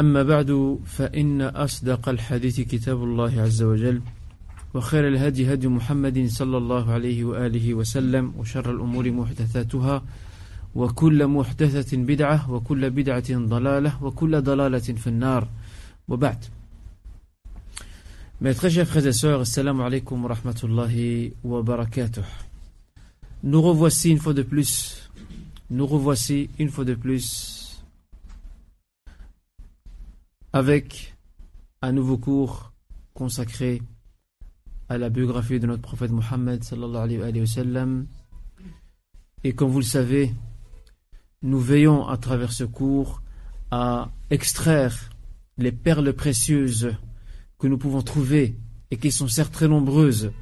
أما بعد فإن أصدق الحديث كتاب الله عز وجل وخير الهدي هدي محمد صلى الله عليه وآله وسلم وشر الأمور محدثاتها وكل محدثة بدعة وكل بدعة ضلالة وكل ضلالة في النار. وبعد. Mes très chers frères et sœurs, assalamu alaikum wa rahmatullahi wa barakatuh. Nous revoici une fois de plus, nous revoici une fois de plus. Avec un nouveau cours consacré à la biographie de notre prophète Mohammed. Et comme vous le savez, nous veillons à travers ce cours à extraire les perles précieuses que nous pouvons trouver et qui sont certes très nombreuses,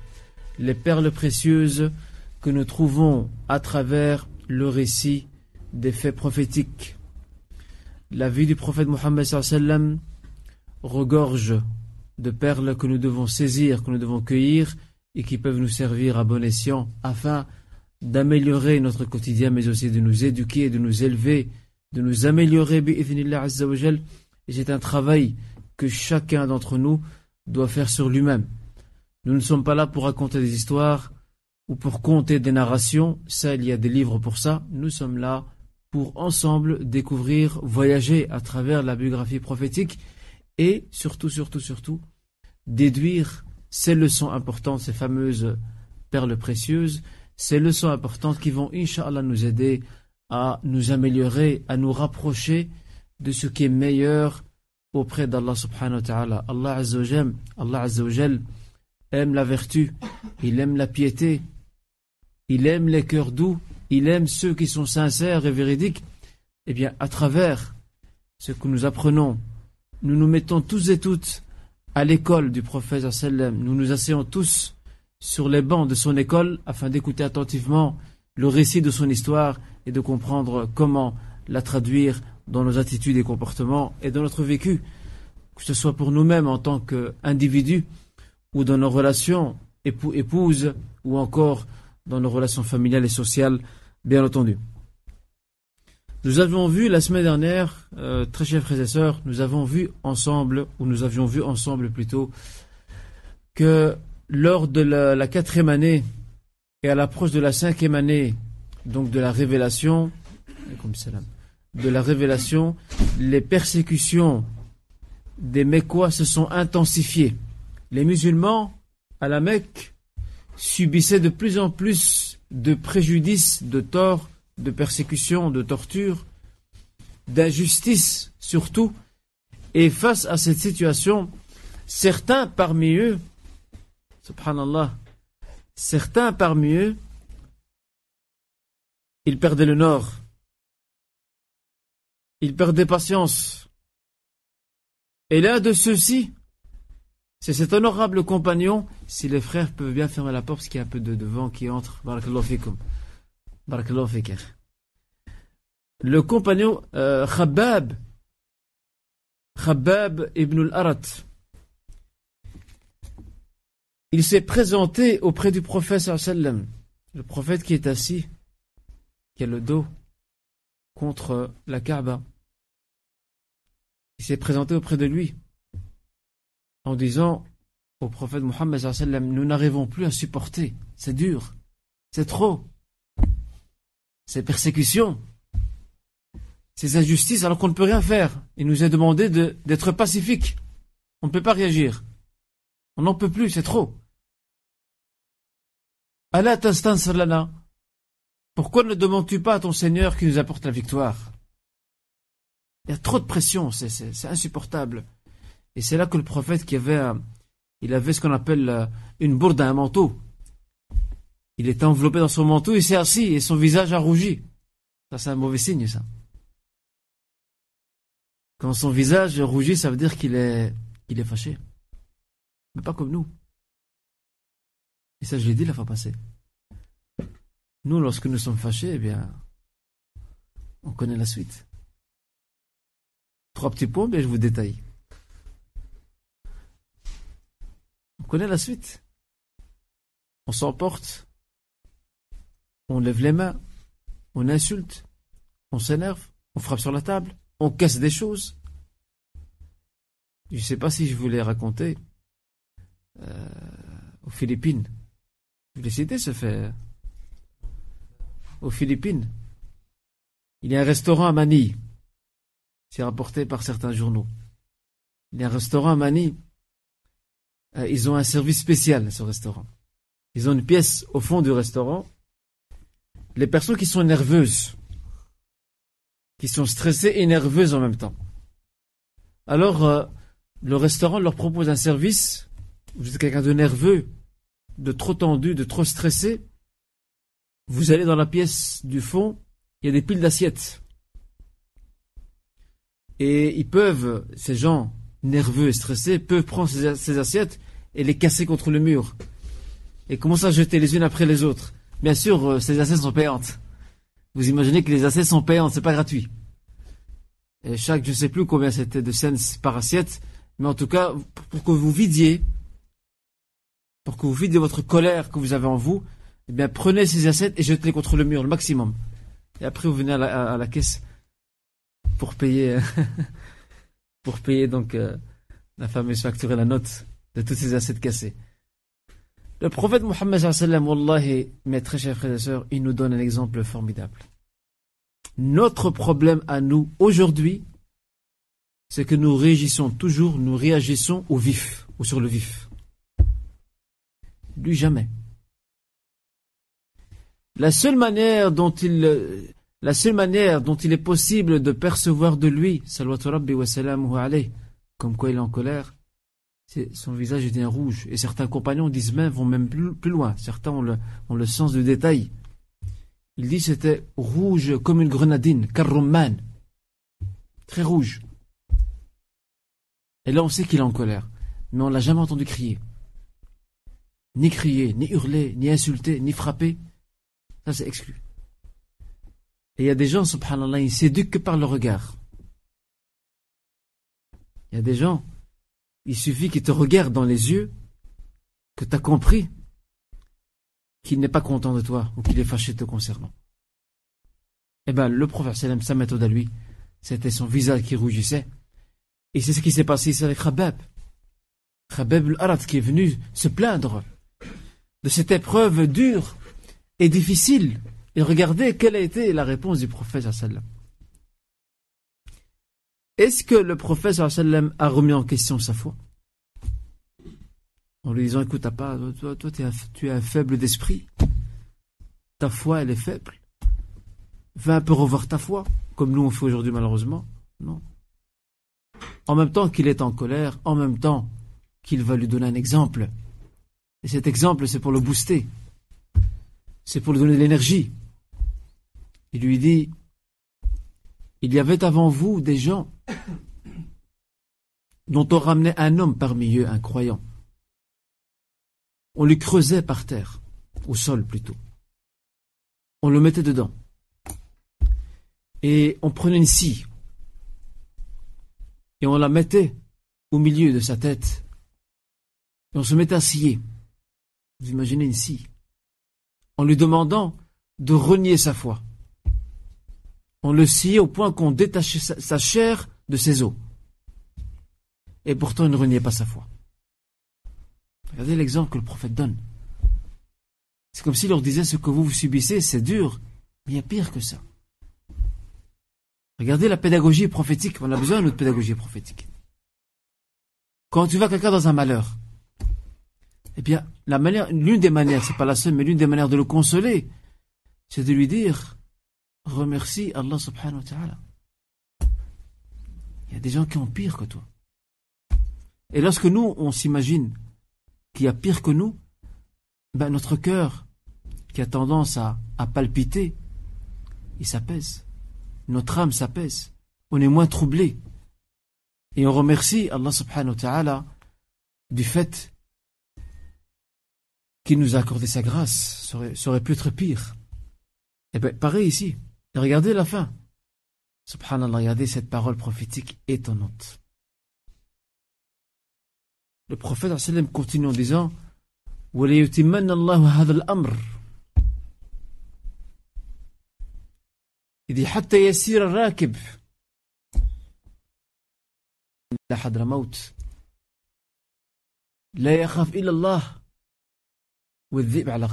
les perles précieuses que nous trouvons à travers le récit des faits prophétiques. La vie du prophète Mohammed regorge de perles que nous devons saisir, que nous devons cueillir et qui peuvent nous servir à bon escient afin d'améliorer notre quotidien mais aussi de nous éduquer, de nous élever, de nous améliorer et c'est un travail que chacun d'entre nous doit faire sur lui-même. Nous ne sommes pas là pour raconter des histoires ou pour compter des narrations, ça il y a des livres pour ça. Nous sommes là pour ensemble découvrir, voyager à travers la biographie prophétique et surtout, surtout, surtout, déduire ces leçons importantes, ces fameuses perles précieuses, ces leçons importantes qui vont, inshallah, nous aider à nous améliorer, à nous rapprocher de ce qui est meilleur auprès d'Allah subhanahu wa ta'ala. Allah Allah aime la vertu, il aime la piété, il aime les cœurs doux, il aime ceux qui sont sincères et véridiques. Eh bien, à travers ce que nous apprenons, nous nous mettons tous et toutes à l'école du prophète sallam. Nous nous asseyons tous sur les bancs de son école afin d'écouter attentivement le récit de son histoire et de comprendre comment la traduire dans nos attitudes et comportements et dans notre vécu, que ce soit pour nous-mêmes en tant qu'individus ou dans nos relations époux-épouses ou encore dans nos relations familiales et sociales, bien entendu. Nous avions vu la semaine dernière, euh, très chers frères et sœurs, nous avons vu ensemble, ou nous avions vu ensemble plutôt, que lors de la, quatrième année et à l'approche de la cinquième année, donc de la révélation, de la révélation, les persécutions des Mécois se sont intensifiées. Les musulmans à la Mecque subissaient de plus en plus de préjudices, de torts, de persécutions, de tortures, d'injustice surtout. Et face à cette situation, certains parmi eux, subhanallah, certains parmi eux, ils perdaient le nord, ils perdaient patience. Et l'un de ceux-ci, c'est cet honorable compagnon, si les frères peuvent bien fermer la porte parce qu'il y a un peu de, vent qui entre. Le compagnon euh, Khabbab, Khabbab ibn al-Arat, il s'est présenté auprès du prophète sallam, le prophète qui est assis, qui a le dos contre la Kaaba. Il s'est présenté auprès de lui en disant au prophète Mohammed nous n'arrivons plus à supporter, c'est dur, c'est trop, ces persécutions, ces injustices alors qu'on ne peut rien faire. Il nous est demandé d'être pacifique. On ne peut pas réagir. On n'en peut plus, c'est trop. Allah lana. Pourquoi ne demandes-tu pas à ton Seigneur qui nous apporte la victoire? Il y a trop de pression, c'est insupportable. Et c'est là que le prophète qui avait, il avait ce qu'on appelle euh, une bourde à un manteau. Il était enveloppé dans son manteau, il s'est assis et son visage a rougi. Ça, c'est un mauvais signe, ça. Quand son visage rougit, ça veut dire qu'il est, qu'il est fâché. Mais pas comme nous. Et ça, je l'ai dit la fois passée. Nous, lorsque nous sommes fâchés, eh bien, on connaît la suite. Trois petits points, mais je vous détaille. On connaît la suite? On s'emporte. On lève les mains. On insulte. On s'énerve. On frappe sur la table on casse des choses. Je ne sais pas si je voulais raconter euh, aux Philippines. Je voulais citer ce fait. Aux Philippines, il y a un restaurant à Manille. C'est rapporté par certains journaux. Il y a un restaurant à Manille. Euh, ils ont un service spécial, ce restaurant. Ils ont une pièce au fond du restaurant. Les personnes qui sont nerveuses, qui sont stressées et nerveuses en même temps. Alors, euh, le restaurant leur propose un service. Vous êtes quelqu'un de nerveux, de trop tendu, de trop stressé. Vous allez dans la pièce du fond, il y a des piles d'assiettes. Et ils peuvent, ces gens nerveux et stressés, peuvent prendre ces, assiettes et les casser contre le mur. Et commencer à jeter les unes après les autres? Bien sûr, euh, ces assiettes sont payantes. Vous imaginez que les assiettes sont payants, c'est pas gratuit. Et chaque, je sais plus combien c'était de cents par assiette, mais en tout cas, pour que vous vidiez, pour que vous vidiez votre colère que vous avez en vous, eh bien, prenez ces assiettes et jetez-les contre le mur, le maximum. Et après, vous venez à la, caisse pour payer, pour payer donc euh, la fameuse facture et la note de toutes ces assiettes cassées. Le prophète Mohammed wallahi, mes très chers frères et sœurs, il nous donne un exemple formidable. Notre problème à nous aujourd'hui, c'est que nous réagissons toujours, nous réagissons au vif, ou sur le vif. Lui jamais. La seule manière dont il, la seule manière dont il est possible de percevoir de lui, comme quoi il est en colère, son visage devient rouge. Et certains compagnons disent même, vont même plus, loin. Certains ont le, sens du détail. Il dit c'était rouge comme une grenadine, karrumman. Très rouge. Et là, on sait qu'il est en colère. Mais on l'a jamais entendu crier. Ni crier, ni hurler, ni insulter, ni frapper. Ça, c'est exclu. Et il y a des gens, subhanallah, ils s'éduquent que par le regard. Il y a des gens, il suffit qu'il te regarde dans les yeux, que tu as compris qu'il n'est pas content de toi ou qu'il est fâché te concernant. Eh bien, le prophète sa méthode à lui, c'était son visage qui rougissait. Et c'est ce qui s'est passé ici avec Rabab. Rabab al-Arad qui est venu se plaindre de cette épreuve dure et difficile. Et regardez quelle a été la réponse du prophète sallam. Est-ce que le prophète a remis en question sa foi? En lui disant, écoute, pas, toi, toi tu es un faible d'esprit. Ta foi, elle est faible. Va un peu revoir ta foi, comme nous on fait aujourd'hui malheureusement. Non. En même temps qu'il est en colère, en même temps qu'il va lui donner un exemple. Et cet exemple, c'est pour le booster. C'est pour lui donner de l'énergie. Il lui dit, il y avait avant vous des gens dont on ramenait un homme parmi eux, un croyant. On lui creusait par terre, au sol plutôt. On le mettait dedans. Et on prenait une scie. Et on la mettait au milieu de sa tête. Et on se mettait à scier. Vous imaginez une scie. En lui demandant de renier sa foi. On le sciait au point qu'on détachait sa chair de ses os. Et pourtant, il ne reniait pas sa foi. Regardez l'exemple que le prophète donne. C'est comme s'il leur disait ce que vous, vous subissez, c'est dur, mais il y a pire que ça. Regardez la pédagogie prophétique. On a besoin de notre pédagogie prophétique. Quand tu vois quelqu'un dans un malheur, Eh bien, l'une des manières, c'est pas la seule, mais l'une des manières de le consoler, c'est de lui dire, remercie Allah subhanahu wa ta'ala. Il y a des gens qui ont pire que toi. Et lorsque nous, on s'imagine qu'il y a pire que nous, ben notre cœur, qui a tendance à, palpiter, il s'apaise. Notre âme s'apaise. On est moins troublé. Et on remercie Allah subhanahu wa ta'ala du fait qu'il nous a accordé sa grâce. Ça aurait, ça aurait pu être pire. Et bien, pareil ici. Regardez la fin. Subhanallah, regardez cette parole prophétique étonnante. Le prophète continue en disant Il dit الراكب إلى حضرموت لا يخاف إلا الله والذئب على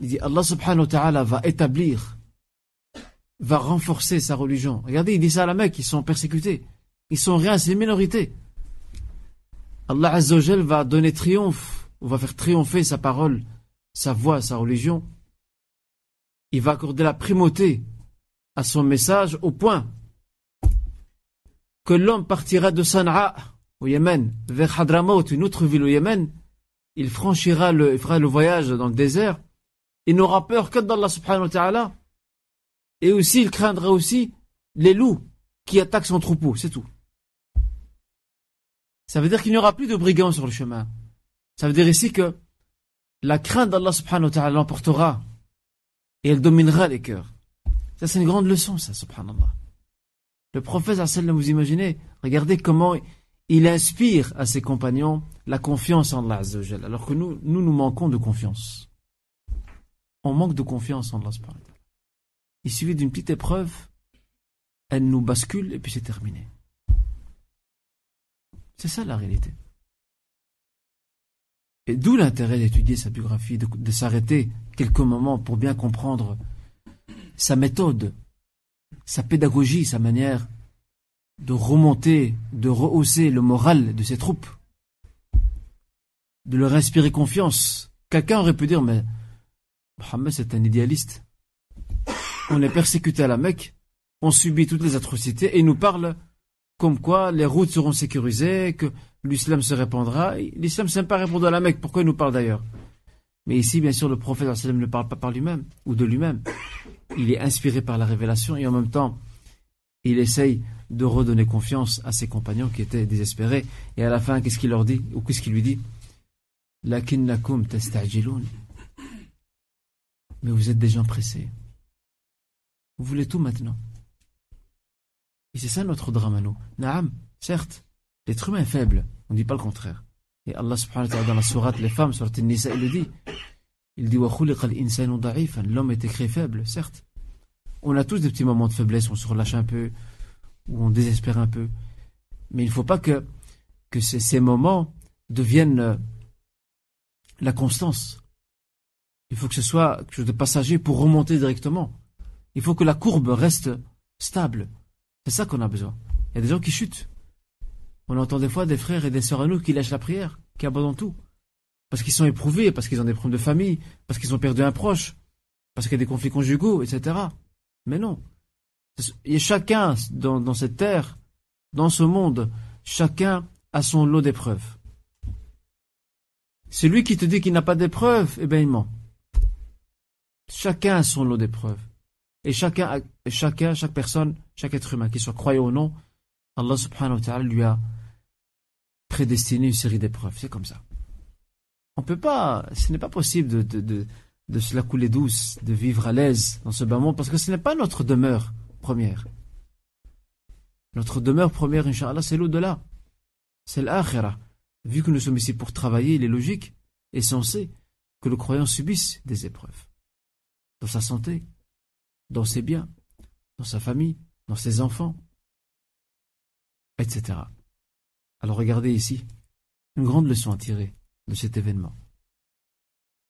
Il dit Allah subhanahu wa ta'ala va établir, va renforcer sa religion. Regardez, il dit ça à la Mecque, ils sont persécutés. Ils sont rien, c'est une minorité. Allah Azzawajal va donner triomphe, va faire triompher sa parole, sa voix, sa religion. Il va accorder la primauté à son message au point que l'homme partira de Sana'a au Yémen vers Hadramaut, une autre ville au Yémen. Il franchira le, il fera le voyage dans le désert. Il n'aura peur que d'Allah subhanahu wa ta'ala. Et aussi, il craindra aussi les loups qui attaquent son troupeau, c'est tout. Ça veut dire qu'il n'y aura plus de brigands sur le chemin. Ça veut dire ici que la crainte d'Allah subhanahu wa ta'ala l'emportera et elle dominera les cœurs. Ça, c'est une grande leçon, ça, subhanallah. Le prophète, vous imaginez, regardez comment il inspire à ses compagnons la confiance en Allah, alors que nous, nous, nous manquons de confiance. On manque de confiance en Allah. Il suffit d'une petite épreuve, elle nous bascule et puis c'est terminé. C'est ça la réalité. Et d'où l'intérêt d'étudier sa biographie, de, s'arrêter quelques moments pour bien comprendre sa méthode, sa pédagogie, sa manière de remonter, de rehausser le moral de ses troupes, de leur inspirer confiance. Quelqu'un aurait pu dire, mais Mohammed c'est un idéaliste. On est persécuté à la Mecque, on subit toutes les atrocités et il nous parle comme quoi les routes seront sécurisées, que l'islam se répandra. L'islam ne pas répondre à la Mecque. Pourquoi il nous parle d'ailleurs? Mais ici, bien sûr, le prophète ne parle pas par lui-même ou de lui-même. Il est inspiré par la révélation et en même temps, il essaye de redonner confiance à ses compagnons qui étaient désespérés. Et à la fin, qu'est-ce qu'il leur dit Ou qu'est-ce qu'il lui dit? Mais vous êtes des gens pressés. Vous voulez tout maintenant. Et c'est ça notre drame à nous. Naam, certes, l'être humain est faible, on ne dit pas le contraire. Et Allah subhanahu wa ta'ala dans la sourate Les femmes, sur Nisa, il le dit. Il dit L'homme est écrit faible, certes. On a tous des petits moments de faiblesse, on se relâche un peu, ou on désespère un peu. Mais il ne faut pas que, que ces, ces moments deviennent euh, la constance. Il faut que ce soit quelque chose de passager pour remonter directement. Il faut que la courbe reste stable. C'est ça qu'on a besoin. Il y a des gens qui chutent. On entend des fois des frères et des sœurs à nous qui lâchent la prière, qui abandonnent tout. Parce qu'ils sont éprouvés, parce qu'ils ont des problèmes de famille, parce qu'ils ont perdu un proche, parce qu'il y a des conflits conjugaux, etc. Mais non. Et chacun dans, dans cette terre, dans ce monde, chacun a son lot d'épreuves. Celui qui te dit qu'il n'a pas d'épreuves, eh bien il ment. Chacun a son lot d'épreuves. Et chacun, chacun, chaque personne, chaque être humain, qu'il soit croyant ou non, Allah subhanahu wa ta'ala lui a prédestiné une série d'épreuves. C'est comme ça. On peut pas, ce n'est pas possible de, de, de, de se la couler douce, de vivre à l'aise dans ce bas monde, parce que ce n'est pas notre demeure première. Notre demeure première, Inch'Allah, c'est l'au-delà. C'est l'akhira. Vu que nous sommes ici pour travailler, il est logique et censé que le croyant subisse des épreuves. Dans sa santé, dans ses biens, dans sa famille, dans ses enfants, etc. Alors regardez ici une grande leçon à tirer de cet événement,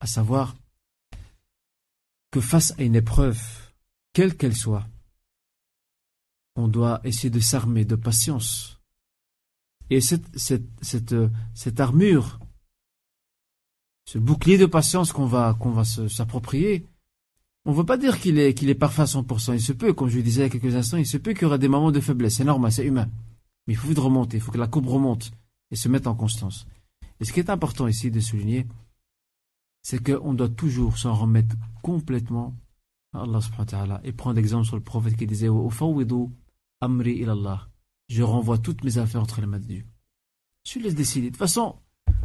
à savoir que face à une épreuve, quelle qu'elle soit, on doit essayer de s'armer de patience Et cette, cette, cette, cette armure, ce bouclier de patience qu'on va, qu'on va s'approprier, on ne veut pas dire qu'il est, parfait à 100%. Il se peut, comme je le disais il y a quelques instants, il se peut qu'il y aura des moments de faiblesse. C'est normal, c'est humain. Mais il faut vite remonter, il faut que la courbe remonte et se mette en constance. Et ce qui est important ici de souligner, c'est qu'on doit toujours s'en remettre complètement à Allah subhanahu wa ta'ala et prendre exemple sur le prophète qui disait amri ilallah. Je renvoie toutes mes affaires entre les mains de Dieu. Je laisse décider. De toute façon,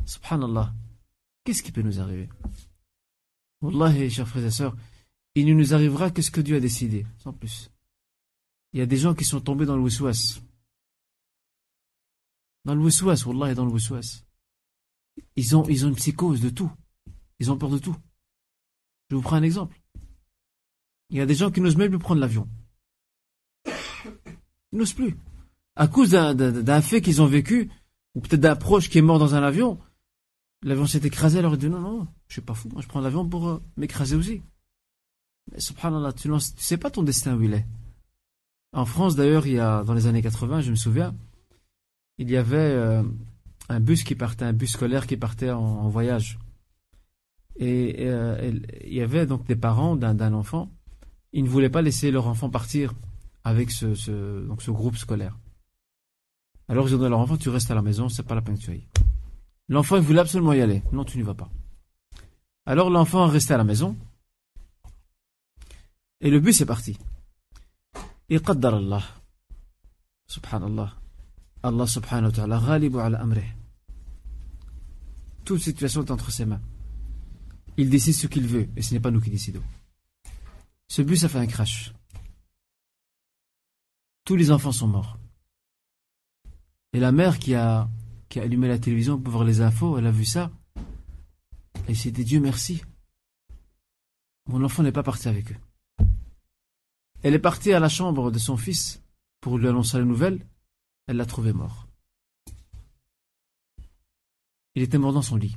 subhanallah, qu'est-ce qui peut nous arriver? Wallahi, chers frères et sœurs, il ne nous arrivera que ce que Dieu a décidé, sans plus. Il y a des gens qui sont tombés dans le wiswas. Dans le wiswas, Wallah, dans le wiswas. Ils ont, ils ont une psychose de tout. Ils ont peur de tout. Je vous prends un exemple. Il y a des gens qui n'osent même plus prendre l'avion. Ils n'osent plus. À cause d'un fait qu'ils ont vécu, ou peut-être d'un proche qui est mort dans un avion, l'avion s'est écrasé, alors ils disent non, non, je suis pas fou, moi je prends l'avion pour euh, m'écraser aussi. Subhanallah, tu ne sais pas ton destin où il est. En France, d'ailleurs, il y a, dans les années 80, je me souviens, il y avait euh, un bus qui partait, un bus scolaire qui partait en, voyage. Et, euh, il y avait donc des parents d'un enfant. Ils ne voulaient pas laisser leur enfant partir avec ce, groupe scolaire. Alors ils ont dit à leur enfant, tu restes à la maison, c'est pas la peine que tu. L'enfant, il voulait absolument y aller. Non, tu n'y vas pas. Alors l'enfant est à la maison. Et le bus est parti. Et qaddar Allah. Subhanallah. Allah subhanahu wa ta'ala ghalibu ala. Toute situation est entre ses mains. Il décide ce qu'il veut, et ce n'est pas nous qui décidons. Ce bus a fait un crash. Tous les enfants sont morts. Et la mère qui a, qui a allumé la télévision pour voir les infos, elle a vu ça. Et s'est dit Dieu merci. Mon enfant n'est pas parti avec eux. Elle est partie à la chambre de son fils pour lui annoncer la nouvelle. Elle l'a trouvé mort. Il était mort dans son lit.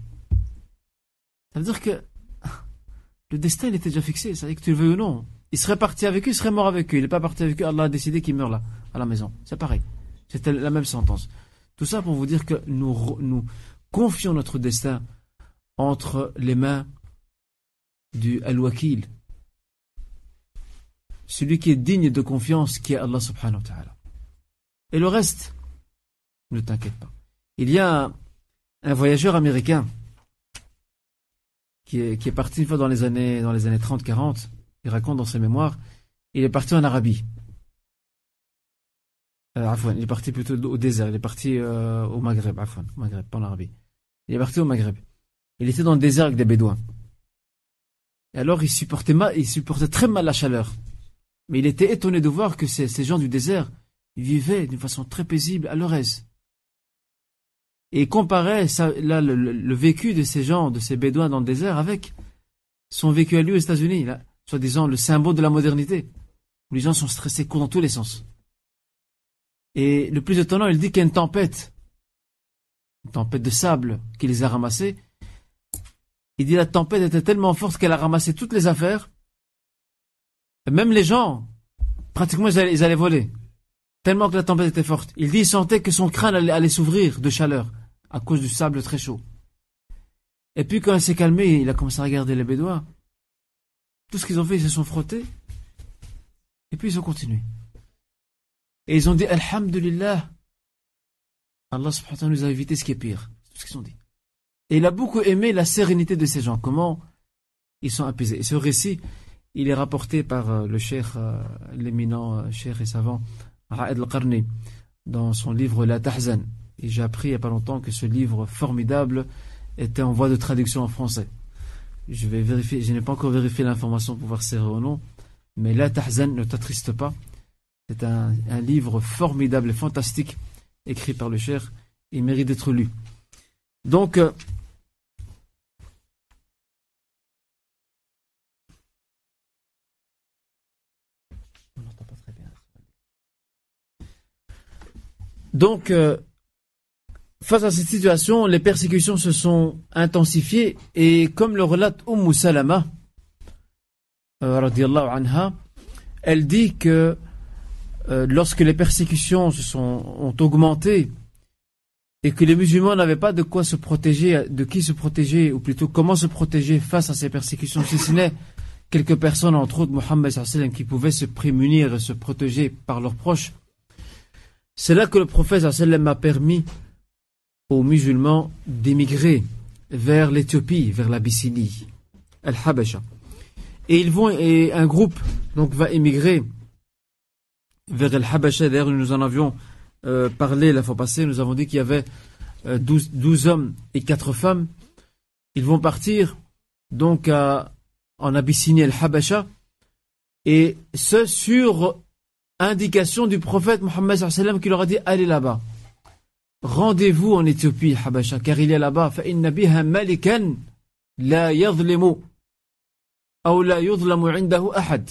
Ça veut dire que le destin il était déjà fixé. Ça veut dire que tu le veux ou non. Il serait parti avec eux, il serait mort avec eux. Il n'est pas parti avec eux. Allah a décidé qu'il meurt là, à la maison. C'est pareil. C'était la même sentence. Tout ça pour vous dire que nous, nous confions notre destin entre les mains du Al-Wakil, celui qui est digne de confiance, qui est Allah subhanahu wa ta'ala. Et le reste, ne t'inquiète pas. Il y a un, voyageur américain qui est, parti une fois dans les années, dans les années 30-40, il raconte dans ses mémoires, il est parti en Arabie. Euh, il est parti plutôt au désert, il est parti euh, au Maghreb, au Maghreb, pas en Arabie. Il est parti au Maghreb. Il était dans le désert avec des bédouins. Et alors il supportait, mal, il supportait très mal la chaleur. Mais il était étonné de voir que ces, gens du désert vivaient d'une façon très paisible, à leur aise. Et comparait le, vécu de ces gens, de ces bédouins dans le désert, avec son vécu à lui aux États-Unis, soi-disant le symbole de la modernité, où les gens sont stressés, courent dans tous les sens. Et le plus étonnant, il dit qu'il y a une tempête, une tempête de sable qui les a ramassés. Il dit la tempête était tellement forte qu'elle a ramassé toutes les affaires même les gens, pratiquement, ils allaient, voler. Tellement que la tempête était forte. Il dit, il sentait que son crâne allait, s'ouvrir de chaleur à cause du sable très chaud. Et puis quand il s'est calmé, il a commencé à regarder les Bédouins. Tout ce qu'ils ont fait, ils se sont frottés. Et puis ils ont continué. Et ils ont dit, Alhamdulillah, Allah subhanahu wa ta'ala nous a évité ce qui est pire. C'est tout ce qu'ils ont dit. Et il a beaucoup aimé la sérénité de ces gens. Comment? Ils sont apaisés. Et ce récit, il est rapporté par euh, le cheikh, euh, l'éminent euh, cheikh et savant Ra'ed al-Qarni dans son livre La Tahzan. Et j'ai appris il n'y a pas longtemps que ce livre formidable était en voie de traduction en français. Je vais vérifier, je n'ai pas encore vérifié l'information pour voir si c'est vrai ou non, mais La Tahzan ne t'attriste pas. C'est un, un, livre formidable et fantastique écrit par le cheikh. Il mérite d'être lu. Donc, Donc, euh, face à cette situation, les persécutions se sont intensifiées et comme le relate Umm Salama, euh, anha, elle dit que euh, lorsque les persécutions se sont, ont augmenté et que les musulmans n'avaient pas de quoi se protéger, de qui se protéger, ou plutôt comment se protéger face à ces persécutions, si ce n'est quelques personnes, entre autres Mohammed qui pouvaient se prémunir et se protéger par leurs proches. C'est là que le prophète a permis aux musulmans d'émigrer vers l'Éthiopie, vers l'Abyssinie, Al-Habasha. Et ils vont, et un groupe donc va émigrer vers Al-Habasha. D'ailleurs, nous en avions euh, parlé la fois passée. Nous avons dit qu'il y avait euh, 12, hommes et 4 femmes. Ils vont partir donc en Abyssinie Al-Habasha. Et ce sur indication du prophète Mohammed sallam qui leur a dit allez là-bas. Rendez-vous en Éthiopie, Habasha, car il est là-bas. فإن بها ملكا لا يظلم أو لا يظلم عنده أحد.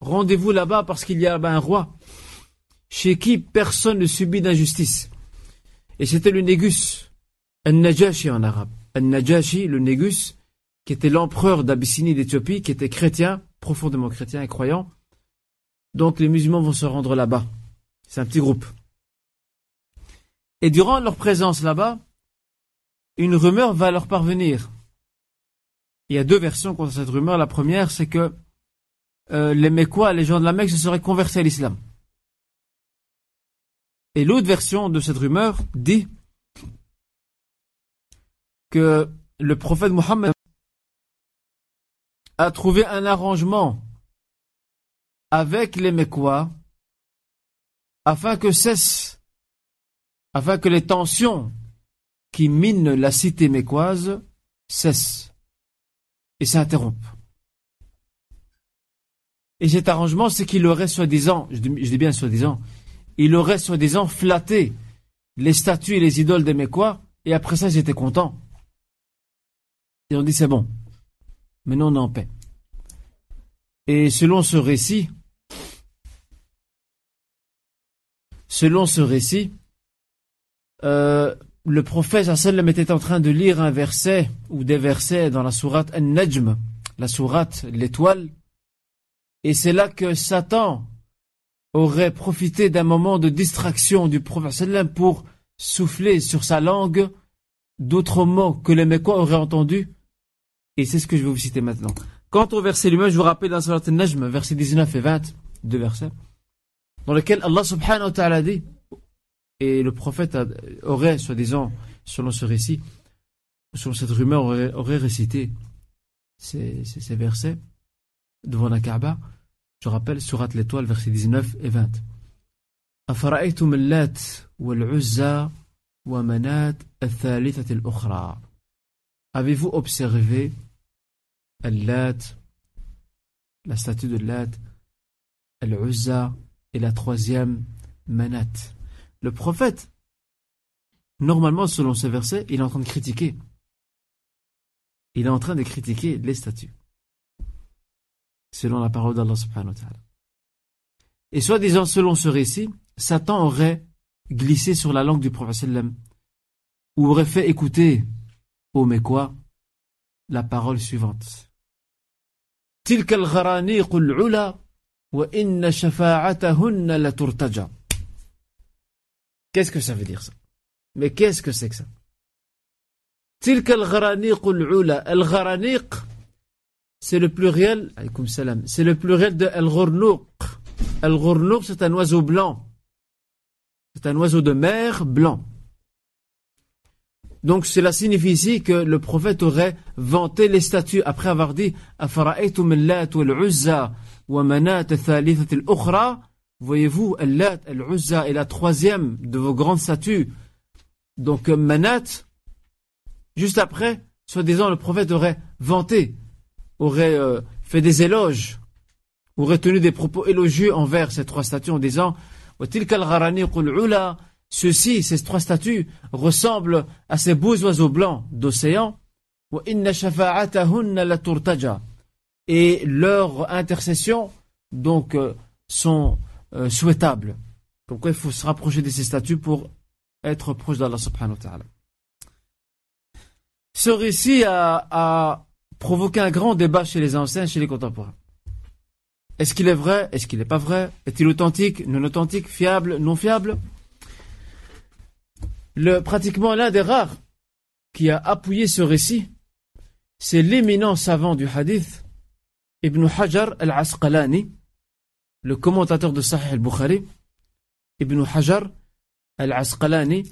Rendez-vous là-bas parce qu'il y a là-bas un roi chez qui personne ne subit d'injustice. Et c'était le Négus, Al-Najashi en arabe. Al-Najashi, le Négus, qui était l'empereur d'Abyssinie d'Éthiopie, qui était chrétien, profondément chrétien et croyant. donc les musulmans vont se rendre là-bas. C'est un petit groupe. Et durant leur présence là-bas, une rumeur va leur parvenir. Il y a deux versions contre cette rumeur. La première, c'est que euh, les Mécois, les gens de la Mecque, se seraient convertis à l'islam. Et l'autre version de cette rumeur dit que le prophète Mohammed a trouvé un arrangement avec les Mécois afin que cesse, afin que les tensions qui minent la cité mécoise cessent et s'interrompent. Et cet arrangement, c'est qu'il aurait soi-disant, je dis bien soi-disant, il aurait soi-disant flatté les statues et les idoles des Mécois, et après ça, ils étaient contents. Et on dit c'est bon. Maintenant, on est en paix. Et selon ce récit, selon ce récit, euh, le prophète sallam était en train de lire un verset ou des versets dans la sourate An-Najm, la sourate l'étoile, et c'est là que Satan aurait profité d'un moment de distraction du prophète sallam pour souffler sur sa langue d'autres mots que les Mécois auraient entendus, et c'est ce que je vais vous citer maintenant. Quant au verset lui-même, je vous rappelle dans la sourate An-Najm, versets 19 et 20, deux versets, dans lequel Allah subhanahu wa ta'ala dit, et le prophète aurait, soi-disant, selon ce récit, selon cette rumeur, aurait, récité ces, versets devant la Kaaba. Je rappelle, surat l'étoile, versets 19 et 20. Avez-vous observé la statue de Lat, Al-Uzza et la troisième manat. Le prophète, normalement, selon ce verset, il est en train de critiquer. Il est en train de critiquer les statues. Selon la parole d'Allah subhanahu wa ta'ala. Et soi-disant, selon ce récit, Satan aurait glissé sur la langue du prophète ou aurait fait écouter, oh mais quoi, la parole suivante. Qu'est-ce que ça veut dire ça? Mais qu'est-ce que c'est que ça? C'est le pluriel, c'est le pluriel de Al-Ghurnuq. Al-Ghurnuq, c'est un oiseau blanc. C'est un oiseau de mer blanc. Donc cela signifie ici que le prophète aurait vanté les statues après avoir dit « Afara'aytum al-Lat uzza. » Voyez-vous, Allat, Al-Uzza est la troisième de vos grandes statues. Donc Manat, juste après, soi-disant le prophète aurait vanté, aurait euh, fait des éloges, aurait tenu des propos élogieux envers ces trois statues en disant Ceux-ci, ces trois statues, ressemblent à ces beaux oiseaux blancs d'océan. Et leurs intercessions, donc, euh, sont euh, souhaitables. Donc, il faut se rapprocher de ces statues pour être proche d'Allah subhanahu wa ta'ala. Ce récit a, a, provoqué un grand débat chez les anciens, chez les contemporains. Est-ce qu'il est vrai? Est-ce qu'il n'est pas vrai? Est-il authentique? Non authentique? Fiable? Non fiable? Le, pratiquement l'un des rares qui a appuyé ce récit, c'est l'éminent savant du hadith, Ibn Hajar al-Asqalani, le commentateur de Sahih al-Bukhari, Ibn Hajar al-Asqalani,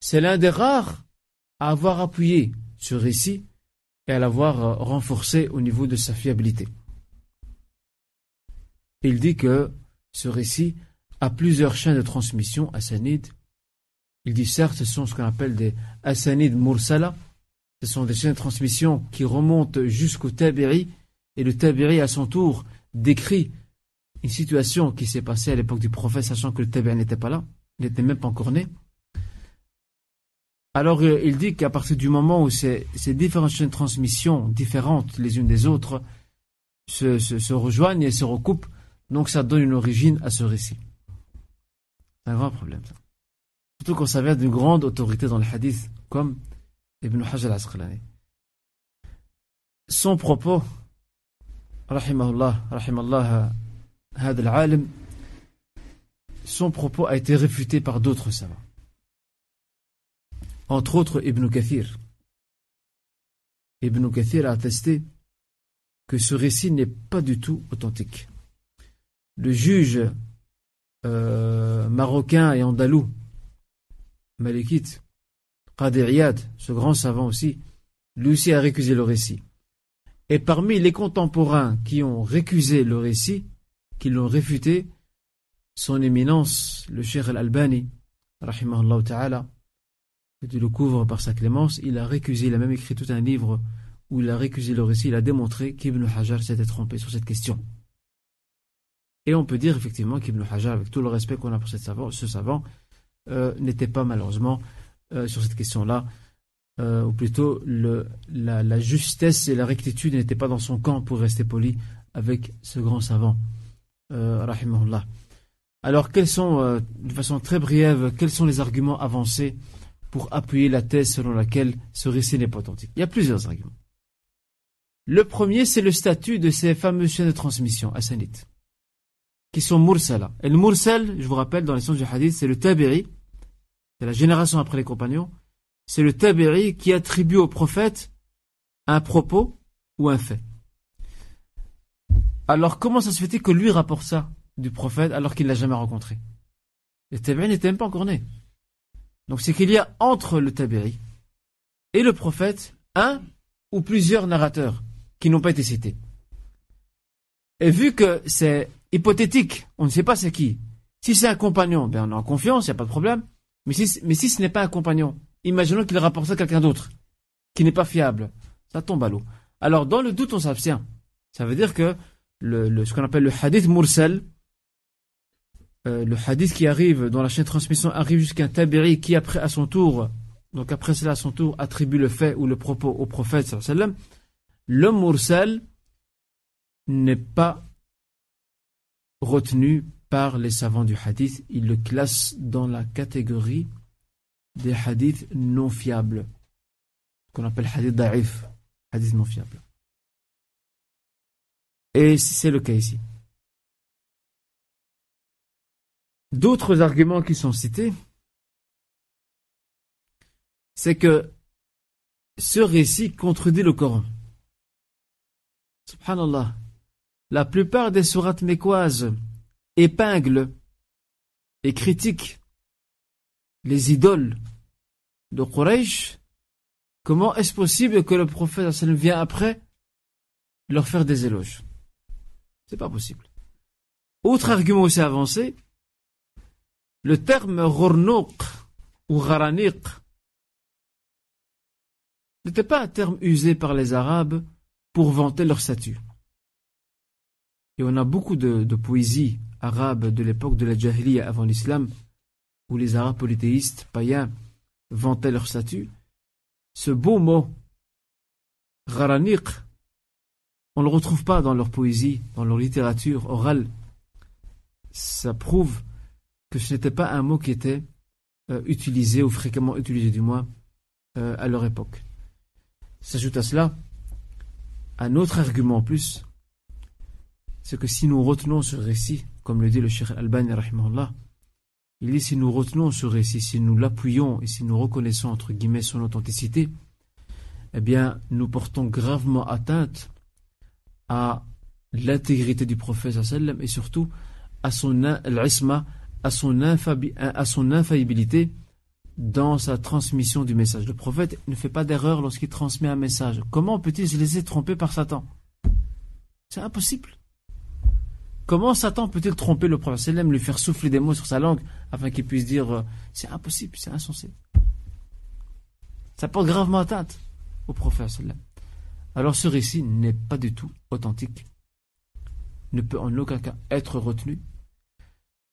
c'est l'un des rares à avoir appuyé ce récit et à l'avoir euh, renforcé au niveau de sa fiabilité. Il dit que ce récit a plusieurs chaînes de transmission Sanid. Il dit certes, ce sont ce qu'on appelle des Asanid Mursala, ce sont des chaînes de transmission qui remontent jusqu'au Tabiri, et le Tabiri à son tour décrit une situation qui s'est passée à l'époque du prophète, sachant que le Tabiri n'était pas là, il n'était même pas encore né. Alors euh, il dit qu'à partir du moment où ces, différentes chaînes de transmission, différentes les unes des autres, se, rejoignent et se recoupent, donc ça donne une origine à ce récit. C'est un grand problème ça. Surtout qu'on s'avère d'une grande autorité dans le hadith, comme Ibn Hajar al-Asqalani. Son propos, rahimallah, al son propos a été réfuté par d'autres savants entre autres Ibn Kathir. Ibn Kathir a attesté que ce récit n'est pas du tout authentique. Le juge euh, marocain et andalou, Malikite, Qadiriyad, ce grand savant aussi, lui aussi a récusé le récit. Et parmi les contemporains qui ont récusé le récit, qui l'ont réfuté, son éminence, le Cheikh al-Albani, rahimahullah ta'ala, tu le couvre par sa clémence, il a récusé, il a même écrit tout un livre où il a récusé le récit, il a démontré qu'Ibn Hajar s'était trompé sur cette question. Et on peut dire effectivement qu'Ibn Hajar, avec tout le respect qu'on a pour ce savant, euh, n'était pas malheureusement euh, sur cette question-là, euh, ou plutôt la, justesse et la rectitude n'étaient pas dans son camp pour rester poli avec ce grand savant. rahimahullah. Alors, quels sont, de façon très brève, quels sont les arguments avancés pour appuyer la thèse selon laquelle ce récit n'est pas authentique? Il y a plusieurs arguments. Le premier, c'est le statut de ces fameuses chaînes de transmission assanites, qui sont mursala. Et le mursal, je vous rappelle, dans les sens du hadith, c'est le tabiri, c'est la génération après les compagnons, c'est le tabiri qui attribue au prophète un propos ou un fait. Alors comment ça se fait-il que lui rapporte ça du prophète alors qu'il ne l'a jamais rencontré? Le tabiri n'était même pas encore né. Donc c'est qu'il y a entre le Tabiri et le prophète un ou plusieurs narrateurs qui n'ont pas été cités. Et vu que c'est hypothétique, on ne sait pas c'est qui. Si c'est un compagnon, ben on est en confiance, il n'y a pas de problème. Mais si ce n'est pas un compagnon, imaginons qu'il rapporte à quelqu'un d'autre, qui n'est pas fiable, ça tombe à l'eau. Alors dans le doute, on s'abstient. Ça veut dire que ce qu'on appelle le hadith mursal, euh, le hadith qui arrive, dans la chaîne de transmission arrive jusqu'à un tabiri qui après à son tour, cela à son tour, attribue le fait ou le propos au prophète le mursal n'est pas retenu par les savants du hadith. Ils le classent dans la catégorie des hadiths non fiables, qu'on appelle hadith da'if, hadith non fiable. Et c'est le cas ici. D'autres arguments qui sont cités, c'est que ce récit contredit le Coran. Subhanallah. La plupart des sourates mécoises épinglent et critiquent les idoles de Quraysh. Comment est-ce possible que le prophète vienne après leur faire des éloges? C'est pas possible. Autre argument aussi avancé, le terme ghornouk ou gharaniq n'était pas un terme usé par les Arabes pour vanter leur statut. Et on a beaucoup de, poésie arabe de l'époque de la Jahiliya avant l'islam, où les Arabes polythéistes païens vantaient leur statut. Ce beau mot, gharaniq, on ne le retrouve pas dans leur poésie, dans leur littérature orale. Ça prouve que ce n'était pas un mot qui était euh, utilisé ou fréquemment utilisé du moins euh, à leur époque. S'ajoute à cela un autre argument en plus, c'est que si nous retenons ce récit, comme le dit le Cheikh Al-Bani, Il dit si nous retenons ce récit, si nous l'appuyons et si nous reconnaissons entre guillemets son authenticité, eh bien nous portons gravement atteinte à l'intégrité du prophète et surtout à son à son, à son infaillibilité dans sa transmission du message. Le prophète ne fait pas d'erreur lorsqu'il transmet un message. Comment peut-il se laisser tromper par Satan? C'est impossible. Comment Satan peut-il tromper le prophète lui faire souffler des mots sur sa langue afin qu'il puisse dire euh, c'est impossible, c'est insensé. Ça porte gravement atteinte au prophète. Alors ce récit n'est pas du tout authentique, ne peut en aucun cas être retenu.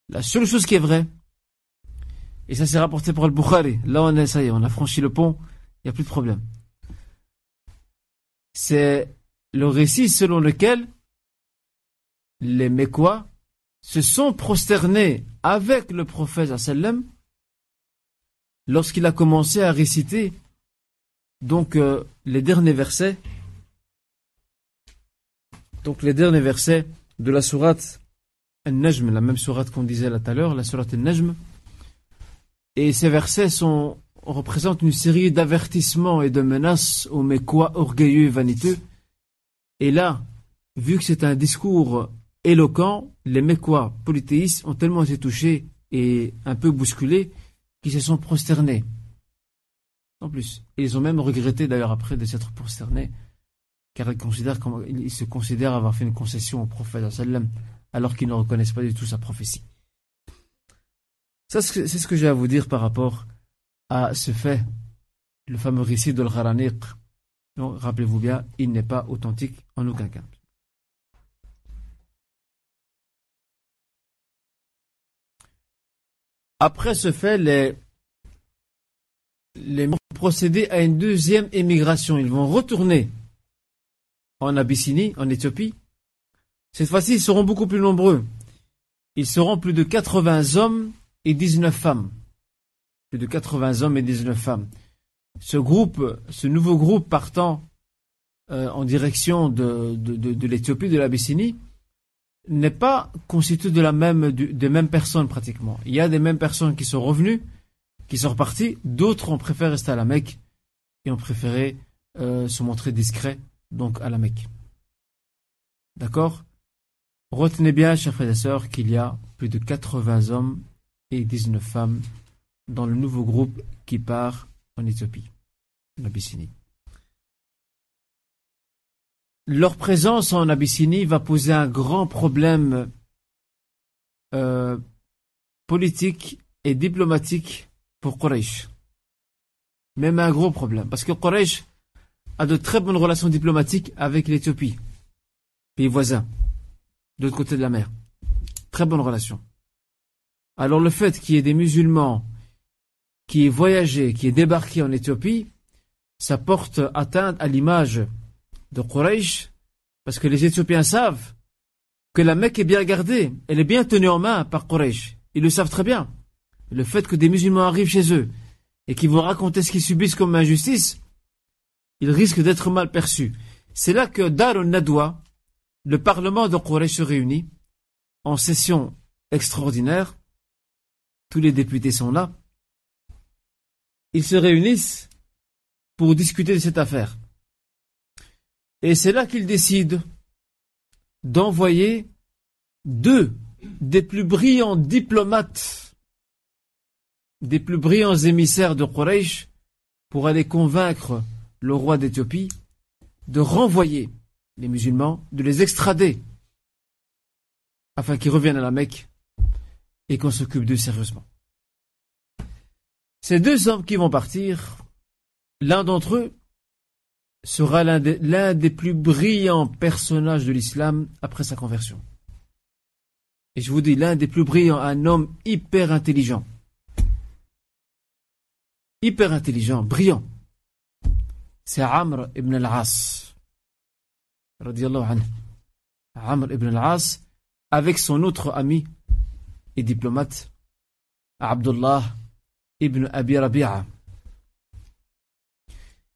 La seule chose qui est vraie, et ça s'est rapporté pour le Bukhari, là on est, ça y est, on a franchi le pont, il n'y a plus de problème. C'est le récit selon lequel les Mécois se sont prosternés avec le prophète sallam lorsqu'il a commencé à réciter donc euh, les derniers versets donc les derniers versets de la sourate Al-Najm, la même sourate qu'on disait là tout à l'heure, la sourate Al-Najm. Et ces versets sont, représentent une série d'avertissements et de menaces aux Mécois orgueilleux et vaniteux. Et là, vu que c'est un discours éloquent, les Mécois polythéistes ont tellement été touchés et un peu bousculés qu'ils se sont prosternés. En plus, ils ont même regretté d'ailleurs après de s'être prosternés, car ils, considèrent, ils se considèrent avoir fait une concession au prophète alors qu'ils ne reconnaissent pas du tout sa prophétie. Ça, c'est ce que j'ai à vous dire par rapport à ce fait, le fameux récit de l'Gharaniq. Rappelez-vous bien, il n'est pas authentique en aucun cas. Après ce fait, les, les vont procéder à une deuxième émigration. Ils vont retourner en Abyssinie, en Éthiopie. Cette fois-ci, ils seront beaucoup plus nombreux. Ils seront plus de 80 hommes et 19 femmes. Plus de 80 hommes et 19 femmes. Ce nouveau groupe partant euh, en direction de, de, de, de l'Éthiopie, de l'Abyssinie, n'est pas constitué de la même, des mêmes personnes pratiquement. Il y a des mêmes personnes qui sont revenues, qui sont reparties, d'autres ont préféré rester à la Mecque et ont préféré euh, se montrer discrets, donc à la Mecque. D'accord? Retenez bien, chers frères et sœurs, qu'il y a plus de 80 hommes et 19 femmes dans le nouveau groupe qui part en Éthiopie, en Abyssinie. Leur présence en Abyssinie va poser un grand problème euh, politique et diplomatique pour Quraysh. Même un gros problème. Parce que Quraysh a de très bonnes relations diplomatiques avec l'Éthiopie, pays voisin, de l'autre côté de la mer. Très bonnes relations. Alors le fait qu'il y ait des musulmans qui aient voyagé, qui aient débarqué en Éthiopie, ça porte atteinte à l'image de Quraysh, parce que les Éthiopiens savent que la Mecque est bien gardée, elle est bien tenue en main par Quraysh. Ils le savent très bien. Le fait que des musulmans arrivent chez eux et qu'ils vont raconter ce qu'ils subissent comme injustice, ils risquent d'être mal perçus. C'est là que Dar al-Nadwa, le parlement de Quraysh se réunit en session extraordinaire. Tous les députés sont là. Ils se réunissent pour discuter de cette affaire. Et c'est là qu'il décide d'envoyer deux des plus brillants diplomates, des plus brillants émissaires de Quraysh pour aller convaincre le roi d'Éthiopie de renvoyer les musulmans, de les extrader afin qu'ils reviennent à la Mecque et qu'on s'occupe d'eux sérieusement. Ces deux hommes qui vont partir, l'un d'entre eux sera l'un des, plus brillants personnages de l'islam après sa conversion. Et je vous dis, l'un des plus brillants, un homme hyper intelligent. Hyper intelligent, brillant. C'est Amr ibn al-As. Amr ibn al-As, avec son autre ami et diplomate, Abdullah ibn Abi Rabi'a.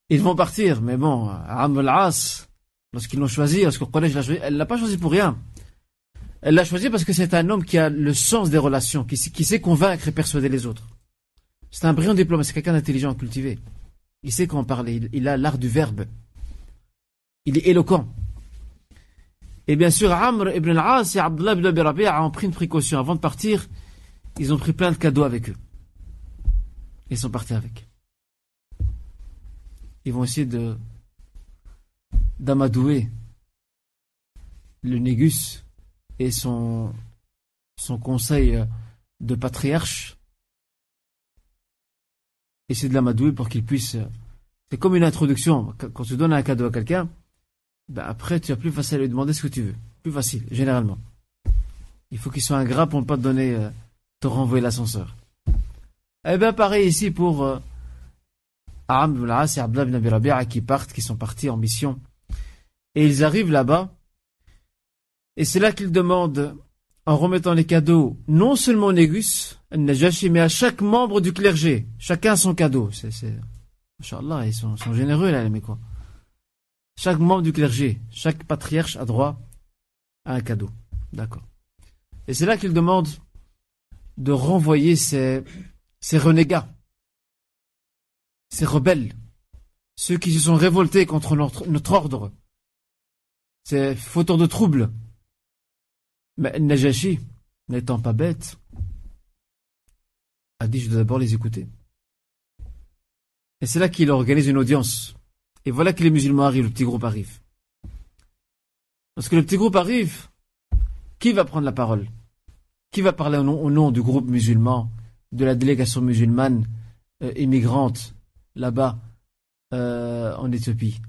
Ils vont partir, mais bon, Amr al-As, lorsqu'ils l'ont choisi, lorsque Quraysh l'a choisi, elle l'a pas choisi pour rien. Elle l'a choisi parce que c'est un homme qui a le sens des relations, qui, sait convaincre et persuader les autres. C'est un brillant diplôme, c'est quelqu'un d'intelligent, cultivé. Il sait comment parler, il, a l'art du verbe. Il est éloquent. Et bien sûr, Amr ibn al-As et Abdullah ibn Abi ont pris une précaution. Avant de partir, ils ont pris plein de cadeaux avec eux. Ils sont partis avec. Ils vont essayer de d'amadouer le Négus et son, conseil de patriarche. Essayer de l'amadouer pour qu'il puisse. C'est comme une introduction. Quand tu donnes un cadeau à quelqu'un, ben après tu as plus facile à lui demander ce que tu veux. Plus facile, généralement. Il faut qu'il soit ingrat pour ne pas te donner, euh, te renvoyer l'ascenseur. Eh bien, pareil ici pour Aram ibn et Abdullah ibn qui partent, qui sont partis en mission. Et ils arrivent là-bas. Et c'est là qu'ils demandent, en remettant les cadeaux, non seulement au Négus, mais à chaque membre du clergé. Chacun son cadeau. C'est, Inch'Allah, ils sont, sont généreux là, mais quoi. Chaque membre du clergé, chaque patriarche a droit à un cadeau. D'accord. Et c'est là qu'ils demandent de renvoyer ces, ces renégats, ces rebelles, ceux qui se sont révoltés contre notre, ordre, ces fauteurs de troubles. Mais Najashi, n'étant pas bête, a dit je dois d'abord les écouter. Et c'est là qu'il organise une audience. Et voilà que les musulmans arrivent, le petit groupe arrive. Lorsque le petit groupe arrive, qui va prendre la parole? Qui va parler au nom, au nom, du groupe musulman, de la délégation musulmane euh, immigrante là-bas euh, en Éthiopie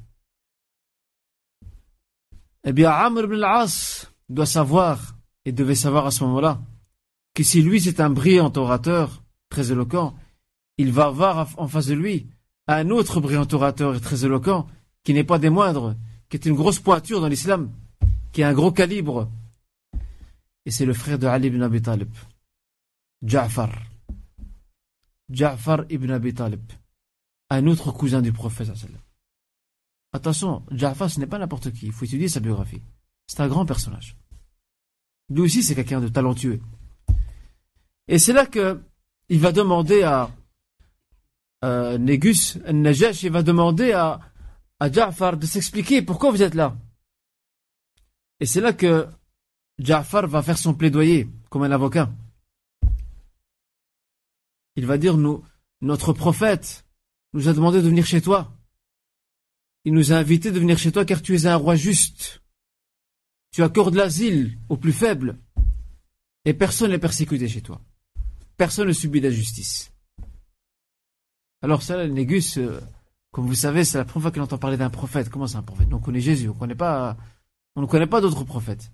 Eh bien, Amr ibn al-As doit savoir, et devait savoir à ce moment-là, que si lui c'est un brillant orateur, très éloquent, il va avoir en face de lui un autre brillant orateur et très éloquent, qui n'est pas des moindres, qui est une grosse pointure dans l'islam, qui a un gros calibre. Et c'est le frère de Ali ibn Abi Talib, Ja'far. Ja'far ibn Abi Talib, un autre cousin du prophète. Attention, Ja'far ce n'est pas n'importe qui, il faut étudier sa biographie. C'est un grand personnage. Lui aussi c'est quelqu'un de talentueux. Et c'est là que il va demander à euh, Négus, Najash, il va demander à, à Ja'far de s'expliquer pourquoi vous êtes là. Et c'est là que Ja'far va faire son plaidoyer comme un avocat. Il va dire, nous, notre prophète nous a demandé de venir chez toi. Il nous a invités de venir chez toi car tu es un roi juste. Tu accordes l'asile aux plus faibles. Et personne n'est persécuté chez toi. Personne ne subit d'injustice. Alors ça, Négus, euh, comme vous savez, c'est la première fois qu'il entend parler d'un prophète. Comment c'est un prophète? On connaît Jésus, on connaît pas, on ne connaît pas d'autres prophètes.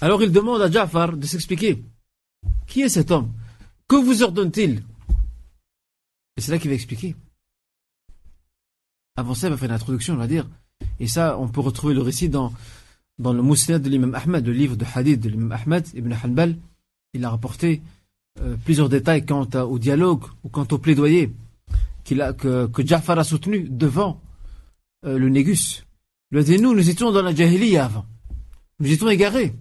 Alors il demande à Ja'far de s'expliquer. Qui est cet homme? Que vous ordonne-t-il? Et c'est là qu'il va expliquer. Avant ça, il va faire une introduction, on va dire. Et ça, on peut retrouver le récit dans dans le Mousnad de l'imam Ahmed, le livre de hadith de l'imam Ahmed, Ibn Hanbal, il a rapporté euh, plusieurs détails quant au dialogue ou quant au plaidoyer que, que Ja'far a soutenu devant euh, le Négus. Il lui a dit, nous, nous étions dans la Jahiliya avant. Nous étions égarés.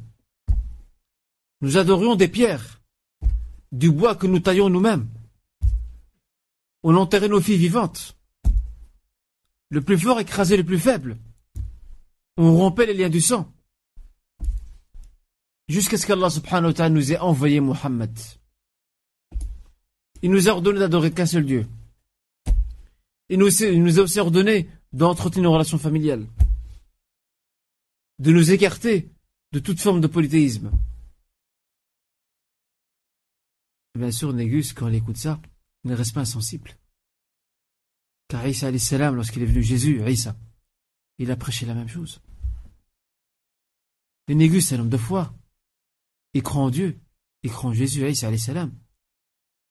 Nous adorions des pierres, du bois que nous taillons nous-mêmes. On enterrait nos filles vivantes. Le plus fort écrasait le plus faible. On rompait les liens du sang. Jusqu'à ce qu'Allah subhanahu wa ta'ala nous ait envoyé Muhammad. Il nous a ordonné d'adorer qu'un seul Dieu. Il il nous a aussi ordonné d'entretenir nos relations familiales. De nous écarter de toute forme de polythéisme. Bien sûr, Négus, quand il écoute ça, il ne reste pas insensible. Car Isa lorsqu'il est venu Jésus, Isa, il a prêché la même chose. Le Négus, c'est un homme de foi. Il croit en Dieu. Il croit en Jésus, salam.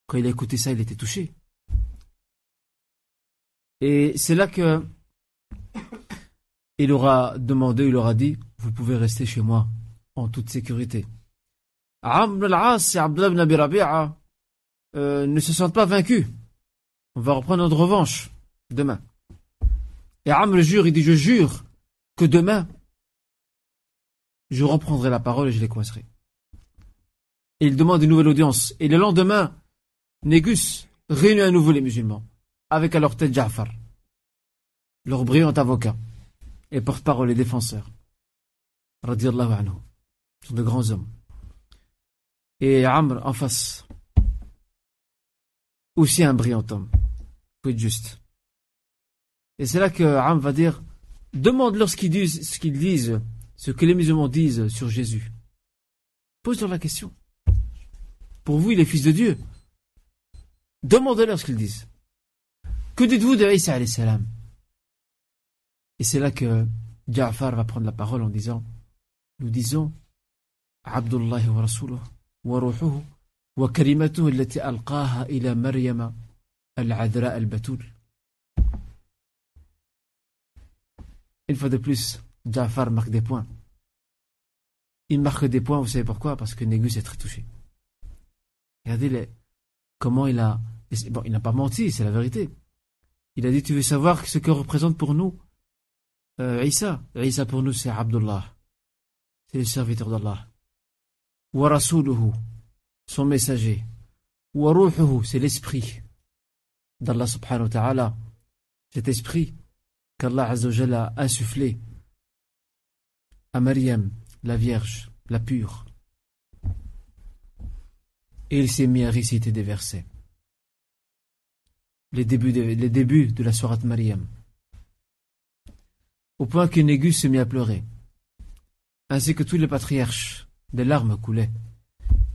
Quand il a écouté ça, il était touché. Et c'est là que il aura demandé, il aura dit, vous pouvez rester chez moi en toute sécurité. Amr al-As et ibn Abi Rabi'a euh, ne se sentent pas vaincus. On va reprendre notre revanche demain. Et Amr jure, il dit, je jure que demain, je reprendrai la parole et je les coincerai. Et il demande une nouvelle audience. Et le lendemain, Négus réunit à nouveau les musulmans, avec à leur tête Ja'far, leur brillant avocat, et porte-parole et défenseur. Radiallahu anhu. Sont de grands hommes. Et Amr en face, aussi un brillant homme. Faut être juste. Et c'est là que Amr va dire, demande-leur ce qu'ils disent, ce qu'ils disent, ce que les musulmans disent sur Jésus. Pose-leur la question. Pour vous, il est fils de Dieu. Demandez-leur ce qu'ils disent. Que dites-vous de Isa salam? Et c'est là que Ja'far va prendre la parole en disant Nous disons Abdullah wa Rasuluh Une fois de plus, Ja'far marque des points. Il marque des points, vous savez pourquoi? Parce que Négus est très touché. Regardez comment il a... Bon, il n'a pas menti, c'est la vérité. Il a dit, tu veux savoir ce que représente pour nous euh, Isa? Isa pour nous, c'est Abdullah. C'est le serviteur d'Allah. Wa rasuluhu, son messager. Wa c'est l'esprit d'Allah subhanahu wa ta'ala. Cet esprit qu'Allah a insufflé à Maryam, la Vierge, la pure. Et il s'est mis à réciter des versets. Les débuts de, de la sourate Maryam. Au point que Négus se mit à pleurer. Ainsi que tous les patriarches, des larmes coulaient.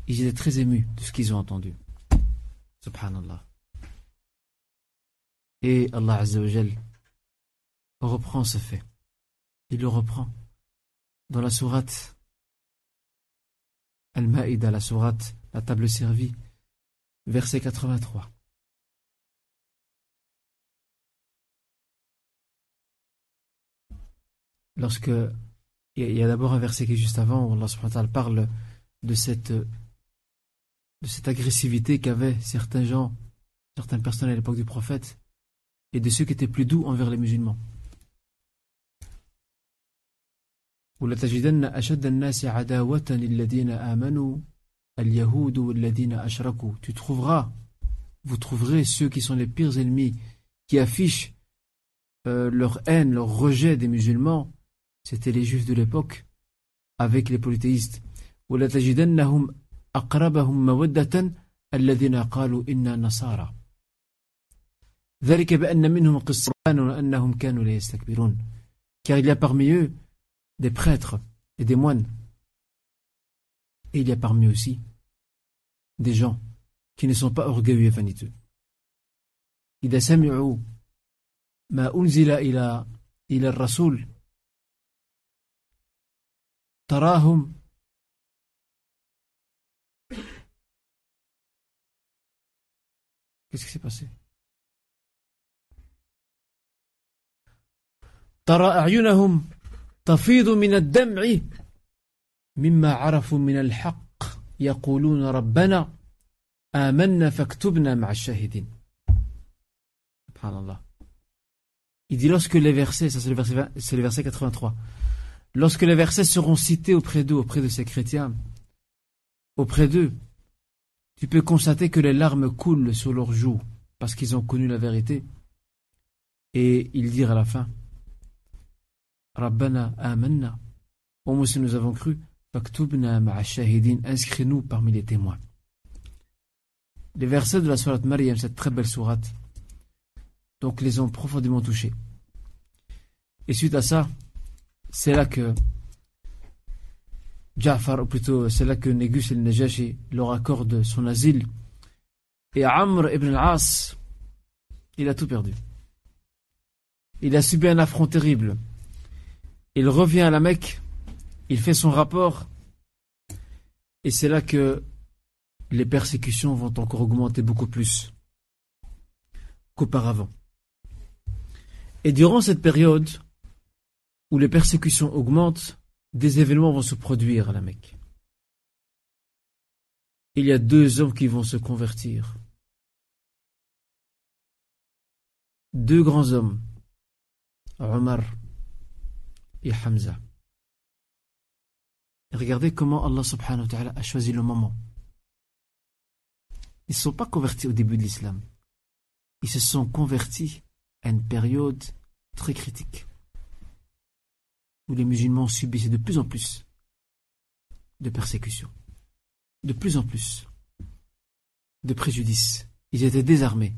Ils étaient très émus de ce qu'ils ont entendu. Subhanallah. Et Allah Azzawajal reprend ce fait. Il le reprend dans la sourate Al-Ma'ida, la sourate La table servie, verset 83. Lorsque il y a, d'abord un verset qui est juste avant où Allah subhanahu wa parle de cette de cette agressivité qu'avaient certains gens, certaines personnes à l'époque du prophète, et de ceux qui étaient plus doux envers les musulmans. ولتجدن أشد الناس عداوة للذين آمنوا اليهود والذين أشركوا Tu trouveras, vous trouverez ceux qui sont les pires ennemis, qui affichent euh, leur haine, leur rejet des musulmans, c'était les juifs de l'époque, avec les polythéistes. ولتجدنهم أقربهم مودة الذين قالوا إنا نصارى ذلك بأن منهم قسطان وأنهم كانوا لا يستكبرون car il y a parmi eux des prêtres et des moines. Et il y a parmi eux aussi des gens qui ne sont pas orgueilleux et vaniteux. إذا سمعوا ما أنزل إلى إلى الرسول تراهم. Qu'est-ce qui s'est passé? ترى أعينهم تفيض من الدمع مما عرفوا من الحق يقولون ربنا آمنا فاكتبنا مع الشاهدين. سبحان الله. Il dit lorsque les versets, ça c'est le verset, c'est le verset 83, lorsque les versets seront cités auprès d'eux, auprès de ces chrétiens, auprès d'eux, tu peux constater que les larmes coulent sur leurs joues parce qu'ils ont connu la vérité. Et ils dirent à la fin, Rabbana amanna. Ô oh, si nous avons cru, faktubna shahidin, inscris-nous parmi les témoins. Les versets de la sourate Maryam, cette très belle sourate, donc les ont profondément touchés. Et suite à ça, c'est là que Ja'far, ou plutôt c'est là que Négus el-Najashi leur accorde son asile. Et Amr ibn al-As, il a tout perdu. Il a subi un affront terrible. Il revient à la Mecque, il fait son rapport, et c'est là que les persécutions vont encore augmenter beaucoup plus qu'auparavant. Et durant cette période où les persécutions augmentent, des événements vont se produire à la Mecque. Il y a deux hommes qui vont se convertir. Deux grands hommes Omar et Hamza. regardez comment Allah subhanahu wa ta'ala a choisi le moment. Ils ne sont pas convertis au début de l'islam. Ils se sont convertis à une période très critique où les musulmans subissaient de plus en plus de persécutions, de plus en plus de préjudices. Ils étaient désarmés.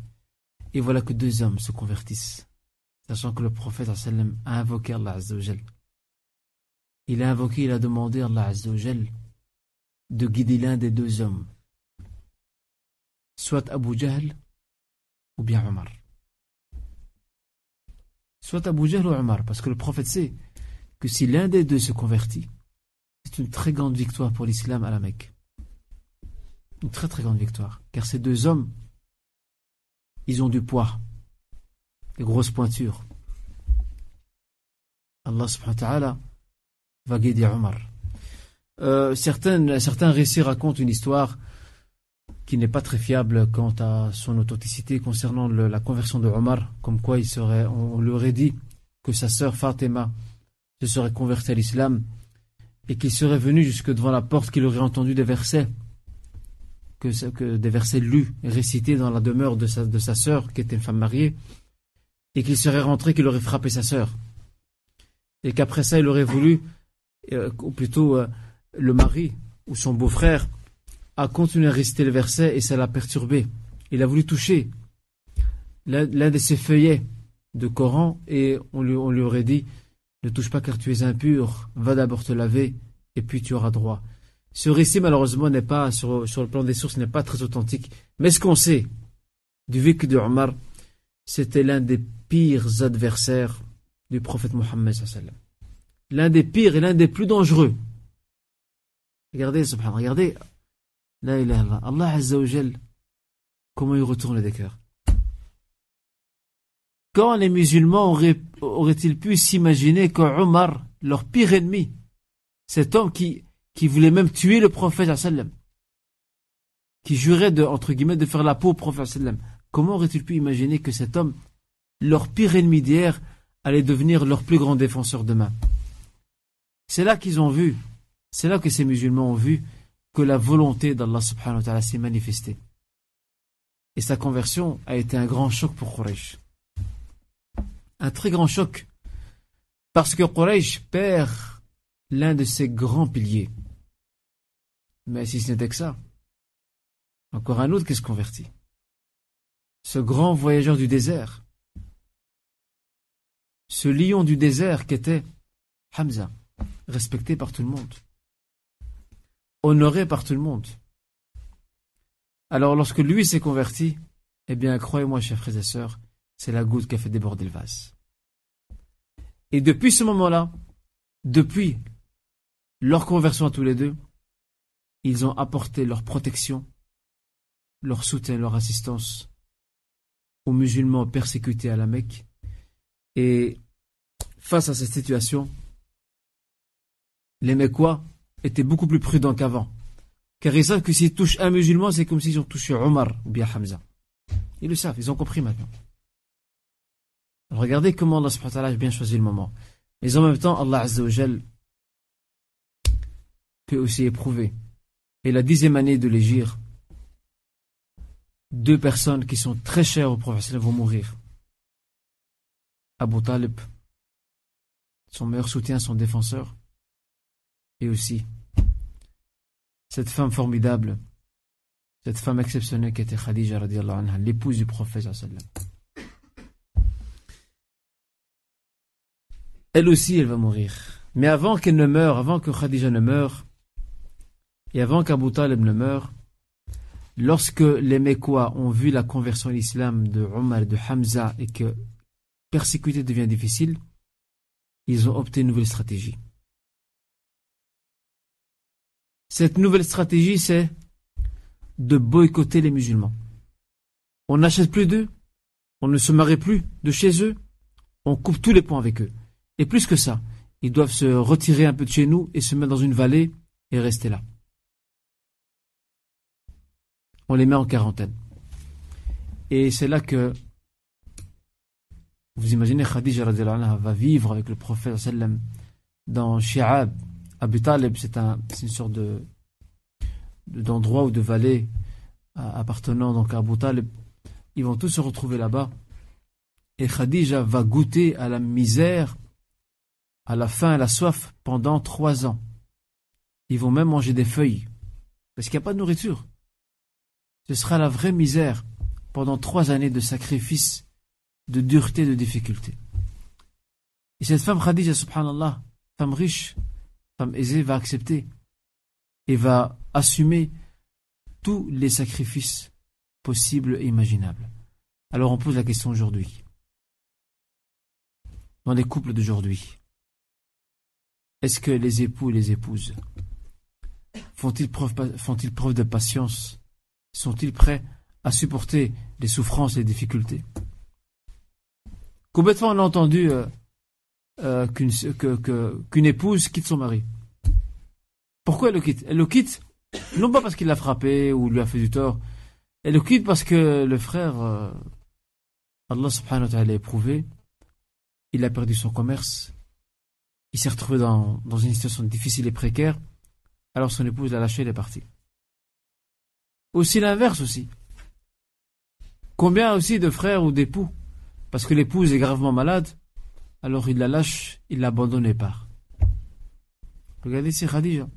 Et voilà que deux hommes se convertissent, sachant que le prophète a invoqué Allah Azzawajal. Il a invoqué, il a demandé à Allah de guider l'un des deux hommes, soit Abu Jahl ou bien Omar. Soit Abu Jahl ou Omar, parce que le prophète sait que si l'un des deux se convertit, c'est une très grande victoire pour l'islam à la Mecque. Une très très grande victoire. Car ces deux hommes, ils ont du poids, des grosses pointures. Allah subhanahu wa ta'ala va guider Omar. Euh, certains récits racontent une histoire qui n'est pas très fiable quant à son authenticité concernant la conversion de Omar, comme quoi il serait, on, lui aurait dit que sa sœur Fatima se serait convertie à l'islam et qu'il serait venu jusque devant la porte qu'il aurait entendu des versets, que, des versets lus récités dans la demeure de sa, de sa sœur, qui était une femme mariée, et qu'il serait rentré, qu'il aurait frappé sa sœur. Et qu'après ça, il aurait voulu, euh, ou plutôt euh, le mari ou son beau-frère, a continué à réciter le verset et ça l'a perturbé. Il a voulu toucher l'un de ses feuillets de Coran et on lui aurait dit ne touche pas car tu es impur, va d'abord te laver et puis tu auras droit. Ce récit malheureusement n'est pas sur, le plan des sources n'est pas très authentique, mais ce qu'on sait du vécu de Omar, c'était l'un des pires adversaires du prophète Mohammed l'un des pires et l'un des plus dangereux. Regardez, subhanallah, regardez, ilaha Allah Azza wa comment il retourne des cœurs. Quand les musulmans auraient-ils pu s'imaginer que Omar, leur pire ennemi, cet homme qui, voulait même tuer le prophète qui jurait de, entre de faire la peau au prophète comment auraient-ils pu imaginer que cet homme, leur pire ennemi d'hier, allait devenir leur plus grand défenseur demain? C'est là qu'ils ont vu, c'est là que ces musulmans ont vu que la volonté d'Allah subhanahu wa ta'ala s'est manifestée. Et sa conversion a été un grand choc pour Quraysh un très grand choc. Parce que Quraysh perd l'un de ses grands piliers. Mais si ce n'était que ça, encore un autre qui se convertit. Ce grand voyageur du désert. Ce lion du désert qui était Hamza, respecté par tout le monde. Honoré par tout le monde. Alors lorsque lui s'est converti, eh bien croyez-moi chers frères et sœurs, c'est la goutte qui a fait déborder le vase. Et depuis ce moment-là, depuis leur conversion à tous les deux, ils ont apporté leur protection, leur soutien, leur assistance aux musulmans persécutés à la Mecque. Et face à cette situation, les Mecquois étaient beaucoup plus prudents qu'avant. Car ils savent que s'ils touchent un musulman, c'est comme s'ils ont touché Omar ou bien Hamza. Ils le savent, ils ont compris maintenant. Regardez comment Allah a bien choisi le moment. Mais en même temps, Allah Azzawajal peut aussi éprouver. Et la dixième année de l'Égir, deux personnes qui sont très chères au prophète vont mourir. Abu Talib, son meilleur soutien, son défenseur, et aussi cette femme formidable, cette femme exceptionnelle qui était Khadija, l'épouse du prophète. Elle aussi, elle va mourir. Mais avant qu'elle ne meure, avant que Khadija ne meure, et avant qu'Abu Talib ne meure, lorsque les Mekwa ont vu la conversion à l'islam de Omar et de Hamza et que persécuter devient difficile, ils ont opté une nouvelle stratégie. Cette nouvelle stratégie, c'est de boycotter les musulmans. On n'achète plus d'eux, on ne se marie plus de chez eux, on coupe tous les ponts avec eux. Et plus que ça, ils doivent se retirer un peu de chez nous et se mettre dans une vallée et rester là. On les met en quarantaine. Et c'est là que Vous imaginez Khadija va vivre avec le prophète dans Shi'ab. Abu Talib, c'est un, une sorte de d'endroit ou de vallée appartenant donc à Abu Talib. Ils vont tous se retrouver là-bas. Et Khadija va goûter à la misère, à la faim, à la soif pendant trois ans. Ils vont même manger des feuilles. Parce qu'il n'y a pas de nourriture. Ce sera la vraie misère pendant trois années de sacrifice, de dureté, de difficulté. Et cette femme Khadija, subhanallah, femme riche, femme aisée, va accepter et va assumer tous les sacrifices possibles et imaginables. Alors on pose la question aujourd'hui. Dans les couples d'aujourd'hui, est-ce que les époux et les épouses font-ils preuve, de patience? Sont-ils prêts à supporter les souffrances et les difficultés? Fois on a entendu qu'une épouse quitte son mari. Pourquoi elle le quitte? Elle le quitte non pas parce qu'il l'a frappé ou lui a fait du tort, elle le quitte parce que le frère, euh, Allah subhanahu wa ta'ala l'a éprouvé, il a perdu son commerce, il s'est retrouvé dans, une situation difficile et précaire, alors son épouse l'a lâché, elle est partie. Aussi l'inverse aussi. Combien aussi de frères ou d'époux Parce que l'épouse est gravement malade, alors il la lâche, il l'abandonne et part. Regardez, c'est Khadija.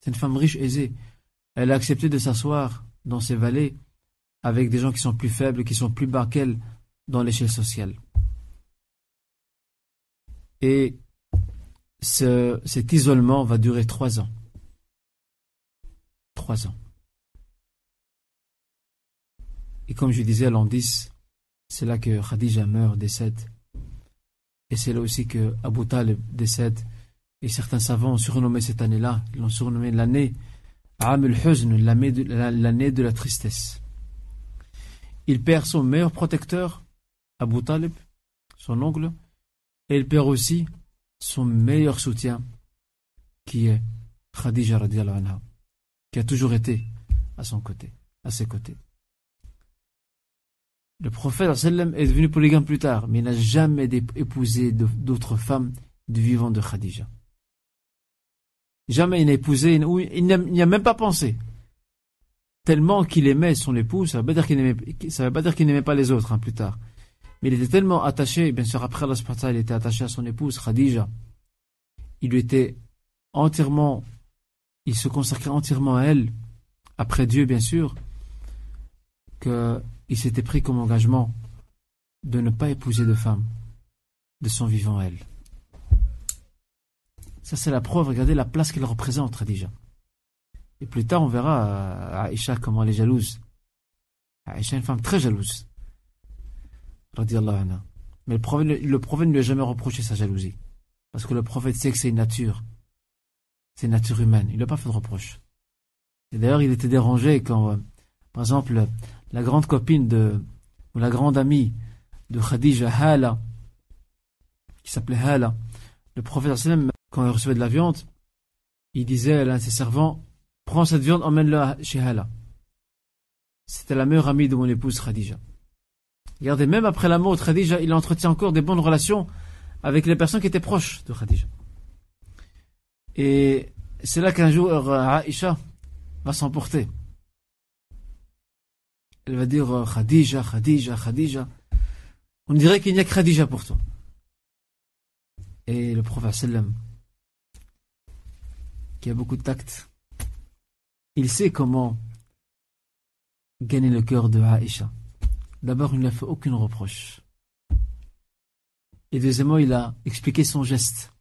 C'est une femme riche, aisée. Elle a accepté de s'asseoir dans ses vallées avec des gens qui sont plus faibles, qui sont plus bas qu'elle dans l'échelle sociale. Et cet isolement va durer trois ans. Trois ans. Et comme je disais, l'an 10, c'est là que Khadija meurt, décède. Et c'est là aussi que Abu Talib décède. Et certains savants ont surnommé cette année-là, ils l'ont surnommé l'année Amul Huzn, l'année de, la tristesse. Il perd son meilleur protecteur, Abu Talib, son oncle, et il perd aussi son meilleur soutien, qui est Khadija anha, qui a toujours été à son côté, à ses côtés. Le prophète est devenu polygame plus tard, mais il n'a jamais épousé d'autres femmes du vivant de Khadija. Jamais il n'a épousé, il n'y a même pas pensé. Tellement qu'il aimait son épouse, ça ne veut pas dire qu'il n'aimait pas les autres hein, plus tard. Mais il était tellement attaché, bien sûr après Allah il était attaché à son épouse Khadija. Il lui était entièrement, il se consacrait entièrement à elle, après Dieu bien sûr, que il s'était pris comme engagement de ne pas épouser de femme de son vivant elle. Ça, c'est la preuve. Regardez la place qu'elle représente, déjà. Et plus tard, on verra euh, Aïcha comment elle est jalouse. Aïcha est une femme très jalouse. Mais le prophète, le prophète ne lui a jamais reproché sa jalousie. Parce que le prophète sait que c'est une nature. C'est une nature humaine. Il ne lui a pas fait de reproche. Et d'ailleurs, il était dérangé quand, euh, par exemple, la grande copine de, ou la grande amie de Khadija, Hala, qui s'appelait Hala, le prophète quand il recevait de la viande, il disait à l'un de ses servants, prends cette viande, emmène-la chez Hala. C'était la meilleure amie de mon épouse Khadija. Regardez, même après la mort de Khadija, il entretient encore des bonnes relations avec les personnes qui étaient proches de Khadija. Et c'est là qu'un jour, Aïcha va s'emporter elle va dire euh, Khadija, Khadija, Khadija. On dirait qu'il n'y a que Khadija pour toi. Et le prophète qui a beaucoup de tact, il sait comment gagner le cœur de Aïcha. D'abord, il n'a fait aucune reproche. Et deuxièmement, il a expliqué son geste.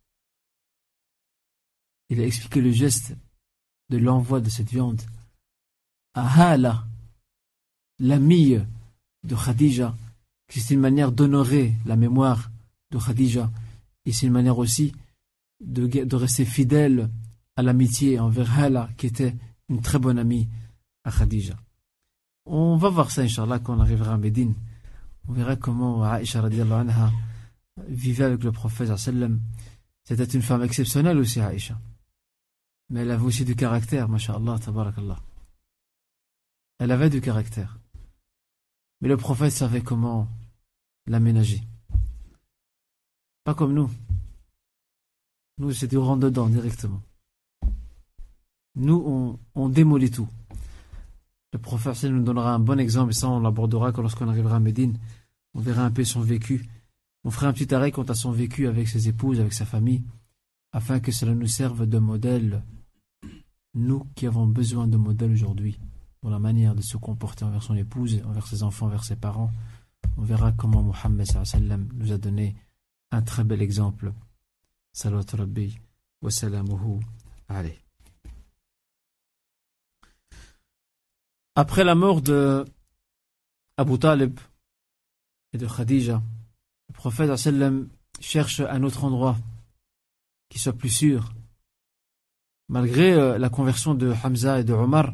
Il a expliqué le geste de l'envoi de cette viande à Hala, l'amie de Khadija, c'est une manière d'honorer la mémoire de Khadija, et c'est une manière aussi de, de rester fidèle à l'amitié envers Hala, qui était une très bonne amie à Khadija. On va voir ça, Inch'Allah, quand on arrivera à Médine. On verra comment Aisha anha vivait avec le prophète C'était une femme exceptionnelle aussi, Aisha. Mais elle avait aussi du caractère, masha'Allah, tabarakallah. Elle avait du caractère. Mais le prophète savait comment l'aménager. Pas comme nous. Nous, c'est du rentre dedans directement. Nous, on, on démolit tout. Le professeur nous donnera un bon exemple, et ça on l'abordera lorsqu'on arrivera à Médine. On verra un peu son vécu. On fera un petit arrêt quant à son vécu avec ses épouses, avec sa famille, afin que cela nous serve de modèle, nous qui avons besoin de modèle aujourd'hui, dans la manière de se comporter envers son épouse, envers ses enfants, envers ses parents. On verra comment Mohammed nous a donné un très bel exemple. Rabbi wa salamuhu alayhi. Après la mort de Abu Talib et de Khadija, le prophète cherche un autre endroit qui soit plus sûr. Malgré euh, la conversion de Hamza et de Omar,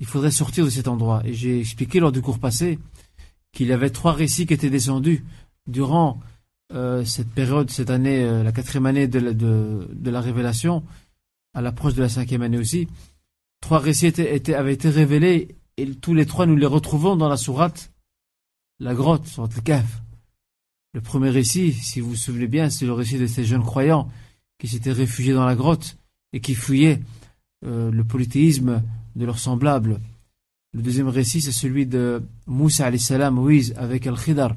il faudrait sortir de cet endroit. Et j'ai expliqué lors du cours passé qu'il y avait trois récits qui étaient descendus durant euh, cette période, cette année, euh, la quatrième année de la révélation, à l'approche de la cinquième année aussi trois récits avaient été révélés et tous les trois nous les retrouvons dans la sourate, la grotte, sur le cave. Le premier récit, si vous vous souvenez bien, c'est le récit de ces jeunes croyants qui s'étaient réfugiés dans la grotte et qui fouillaient euh, le polythéisme de leurs semblables. Le deuxième récit, c'est celui de Moussa salam, Moïse avec Al-Khidar.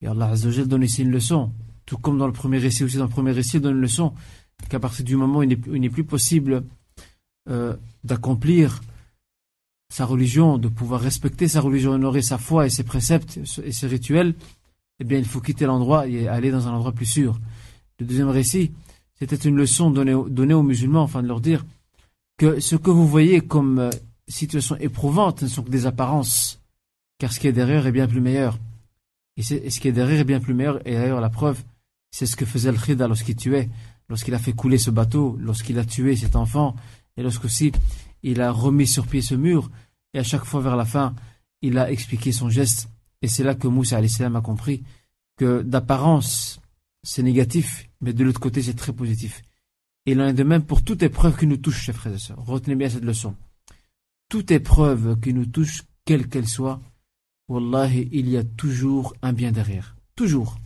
Et Allah Azzawajal donne ici une leçon. Tout comme dans le premier récit aussi, dans le premier récit, il donne une leçon qu'à partir du moment où il n'est plus possible euh, d'accomplir sa religion, de pouvoir respecter sa religion, honorer sa foi et ses préceptes et ses rituels, eh bien, il faut quitter l'endroit et aller dans un endroit plus sûr. Le deuxième récit, c'était une leçon donnée, aux musulmans, enfin de leur dire que ce que vous voyez comme euh, situation éprouvante ne sont que des apparences, car ce qui est derrière est bien plus meilleur. Et, ce qui est derrière est bien plus meilleur, et d'ailleurs la preuve, c'est ce que faisait le Khida lorsqu'il tuait, lorsqu'il a fait couler ce bateau, lorsqu'il a tué cet enfant, et lorsqu'aussi il a remis sur pied ce mur, et à chaque fois vers la fin, il a expliqué son geste. Et c'est là que Moussa a compris que d'apparence, c'est négatif, mais de l'autre côté, c'est très positif. Et il en est de même pour toute épreuve qui nous touche, chers frères et sœurs. Retenez bien cette leçon. Toute épreuve qui nous touche, quelle qu'elle soit, Wallahi, il y a toujours un bien derrière. Toujours.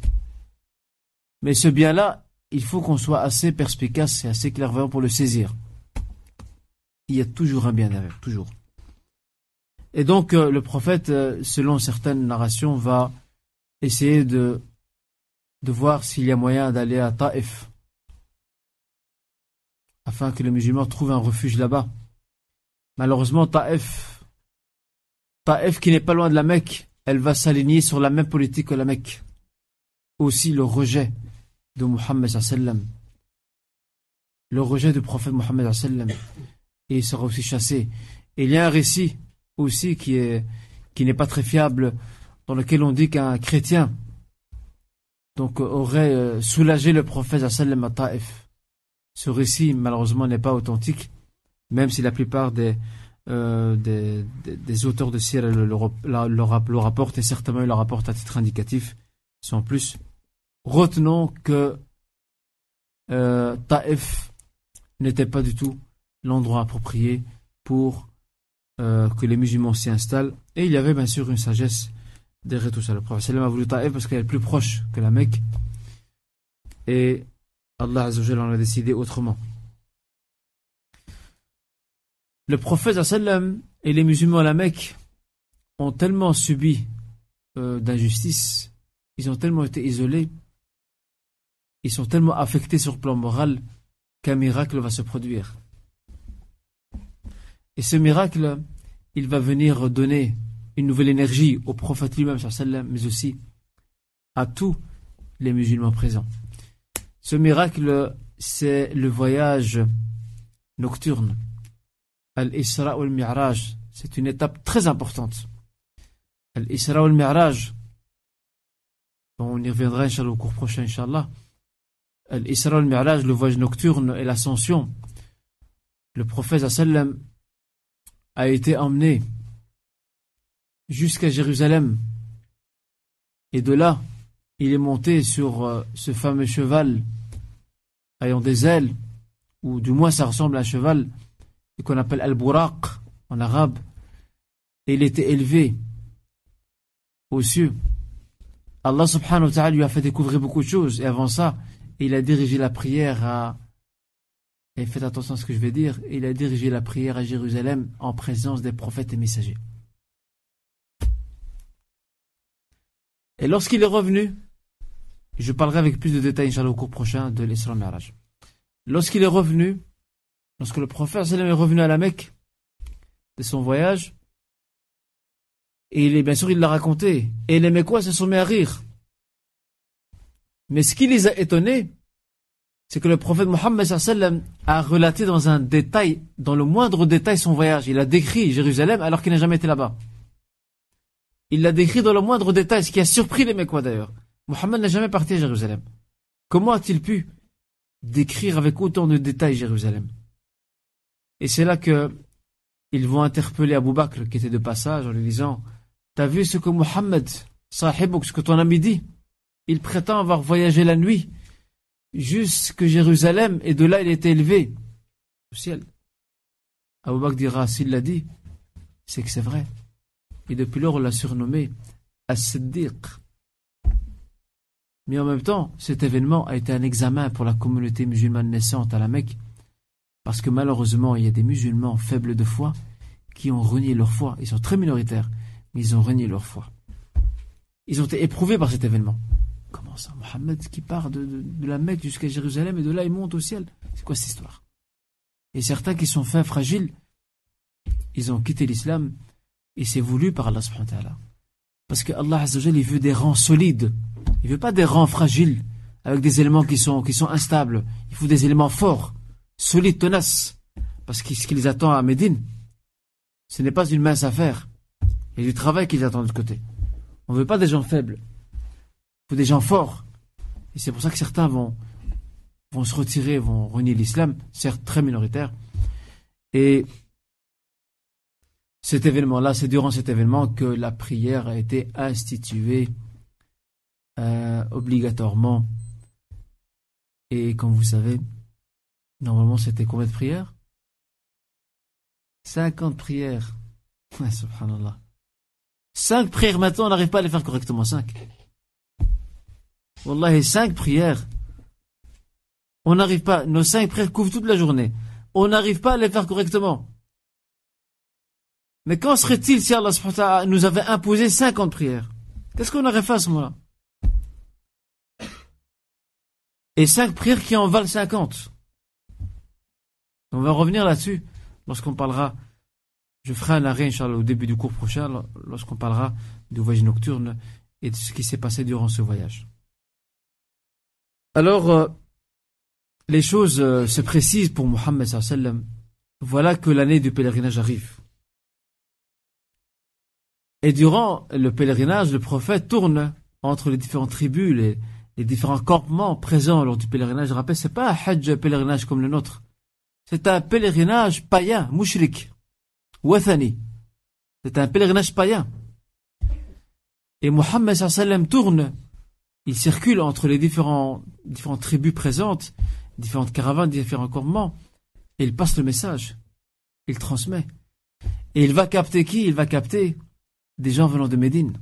Mais ce bien-là, il faut qu'on soit assez perspicace et assez clairvoyant pour le saisir il y a toujours un bien derrière, toujours. Et donc euh, le prophète, euh, selon certaines narrations, va essayer de, voir s'il y a moyen d'aller à Taïf, afin que les musulmans trouvent un refuge là-bas. Malheureusement, Taïf, Taïf qui n'est pas loin de la Mecque, elle va s'aligner sur la même politique que la Mecque. Aussi le rejet de sallam. Le rejet du prophète sallam il sera aussi chassé. Il y a un récit aussi qui est qui n'est pas très fiable, dans lequel on dit qu'un chrétien donc aurait euh, soulagé le prophète à Taif. Ce récit, malheureusement, n'est pas authentique, même si la plupart des, euh, auteurs de Sir le, le, rapportent, et certainement ils le rapportent à titre indicatif, sans plus. Retenons que euh, Taif n'était pas du tout l'endroit approprié pour euh, que les musulmans s'y installent. Et il y avait bien sûr une sagesse derrière tout ça. Le prophète a voulu Taïf parce qu'elle est plus proche que la Mecque. Et Allah Azzawajal en a décidé autrement. Le prophète et les musulmans à la Mecque ont tellement subi euh, d'injustice, ils ont tellement été isolés, ils sont tellement affectés sur le plan moral qu'un miracle va se produire. Et ce miracle, il va venir donner une nouvelle énergie au prophète lui-même, mais aussi à tous les musulmans présents. Ce miracle, c'est le voyage nocturne. Al-Isra ou al-Mi'raj, c'est une étape très importante. Al-Isra ou al-Mi'raj, on y reviendra au cours prochain, Inch'Allah. Al-Isra ou al-Mi'raj, le voyage nocturne et l'ascension. Le prophète sallam a été emmené jusqu'à Jérusalem. Et de là, il est monté sur euh, ce fameux cheval ayant des ailes, ou du moins ça ressemble à un cheval, qu'on appelle Al-Buraq en arabe. Et il était élevé aux cieux Allah subhanahu wa ta'ala lui a fait découvrir beaucoup de choses. Et avant ça, il a dirigé la prière à... Et faites attention à ce que je vais dire. Il a dirigé la prière à Jérusalem en présence des prophètes et messagers. Et lorsqu'il est revenu, je parlerai avec plus de détails, Inch'Allah, au cours prochain de l'Isra Mi'raj. Lorsqu'il est revenu, lorsque le prophète est revenu à la Mecque de son voyage, et il est, bien sûr, il l'a raconté, et les Mecquois se sont mis à rire. Mais ce qui les a étonnés, c'est que le prophète Mohammed a relaté dans un détail, dans le moindre détail son voyage. Il a décrit Jérusalem alors qu'il n'a jamais été là-bas. Il l'a décrit dans le moindre détail, ce qui a surpris les Mecquois d'ailleurs. Mohammed n'a jamais parti à Jérusalem. Comment a-t-il pu décrire avec autant de détails Jérusalem? Et c'est là que ils vont interpeller Abu Bakr, qui était de passage, en lui disant T'as vu ce que Mohammed, sahib, ce que ton ami dit? Il prétend avoir voyagé la nuit jusque Jérusalem, et de là il était élevé au ciel. Abu Bakr dira S'il l'a dit, c'est que c'est vrai. Et depuis lors, on l'a surnommé As-Siddiq. Mais en même temps, cet événement a été un examen pour la communauté musulmane naissante à la Mecque, parce que malheureusement, il y a des musulmans faibles de foi qui ont renié leur foi. Ils sont très minoritaires, mais ils ont renié leur foi. Ils ont été éprouvés par cet événement. Comment ça Mohammed qui part de, la Mecque jusqu'à Jérusalem et de là il monte au ciel C'est quoi cette histoire? Et certains qui sont faits fragiles, ils ont quitté l'islam et c'est voulu par Allah subhanahu wa ta'ala. Parce que Allah il veut des rangs solides. Il veut pas des rangs fragiles, avec des éléments qui sont, instables. Il faut des éléments forts, solides, tenaces. Parce que ce qui les attend à Médine, ce n'est pas une mince affaire. Il y a du travail qui les attend de côté. On ne veut pas des gens faibles. Il faut des gens forts. Et c'est pour ça que certains vont, se retirer, vont renier l'islam, certes très minoritaire. Et cet événement-là, c'est durant cet événement que la prière a été instituée euh, obligatoirement. Et comme vous savez, normalement c'était combien de prières? 50 prières. subhanallah. 5 prières maintenant, on n'arrive pas à les faire correctement. 5. Wallah, 5 prières. On n'arrive pas, nos 5 prières couvrent toute la journée. On n'arrive pas à les faire correctement. Mais quand serait-il si Allah nous avait imposé 50 prières? Qu'est-ce qu'on aurait fait à ce moment-là? Et 5 prières qui en valent 50. On va revenir là-dessus lorsqu'on parlera. Je ferai un arrêt, Inch'Allah, au début du cours prochain, lorsqu'on parlera du voyage nocturne et de ce qui s'est passé durant ce voyage. Alors, euh, les choses euh, se précisent pour Mohammed sallam. Voilà que l'année du pèlerinage arrive. Et durant le pèlerinage, le prophète tourne entre les différentes tribus, les, différents campements présents lors du pèlerinage. Je rappelle, c'est pas un hajj pèlerinage comme le nôtre. C'est un pèlerinage païen, mouchrik, wathani. C'est un pèlerinage païen. Et Mohammed sallam tourne, il circule entre les différentes tribus présentes, différentes caravanes, différents campements, et il passe le message. Il transmet. Et il va capter qui? Il va capter des gens venant de Médine,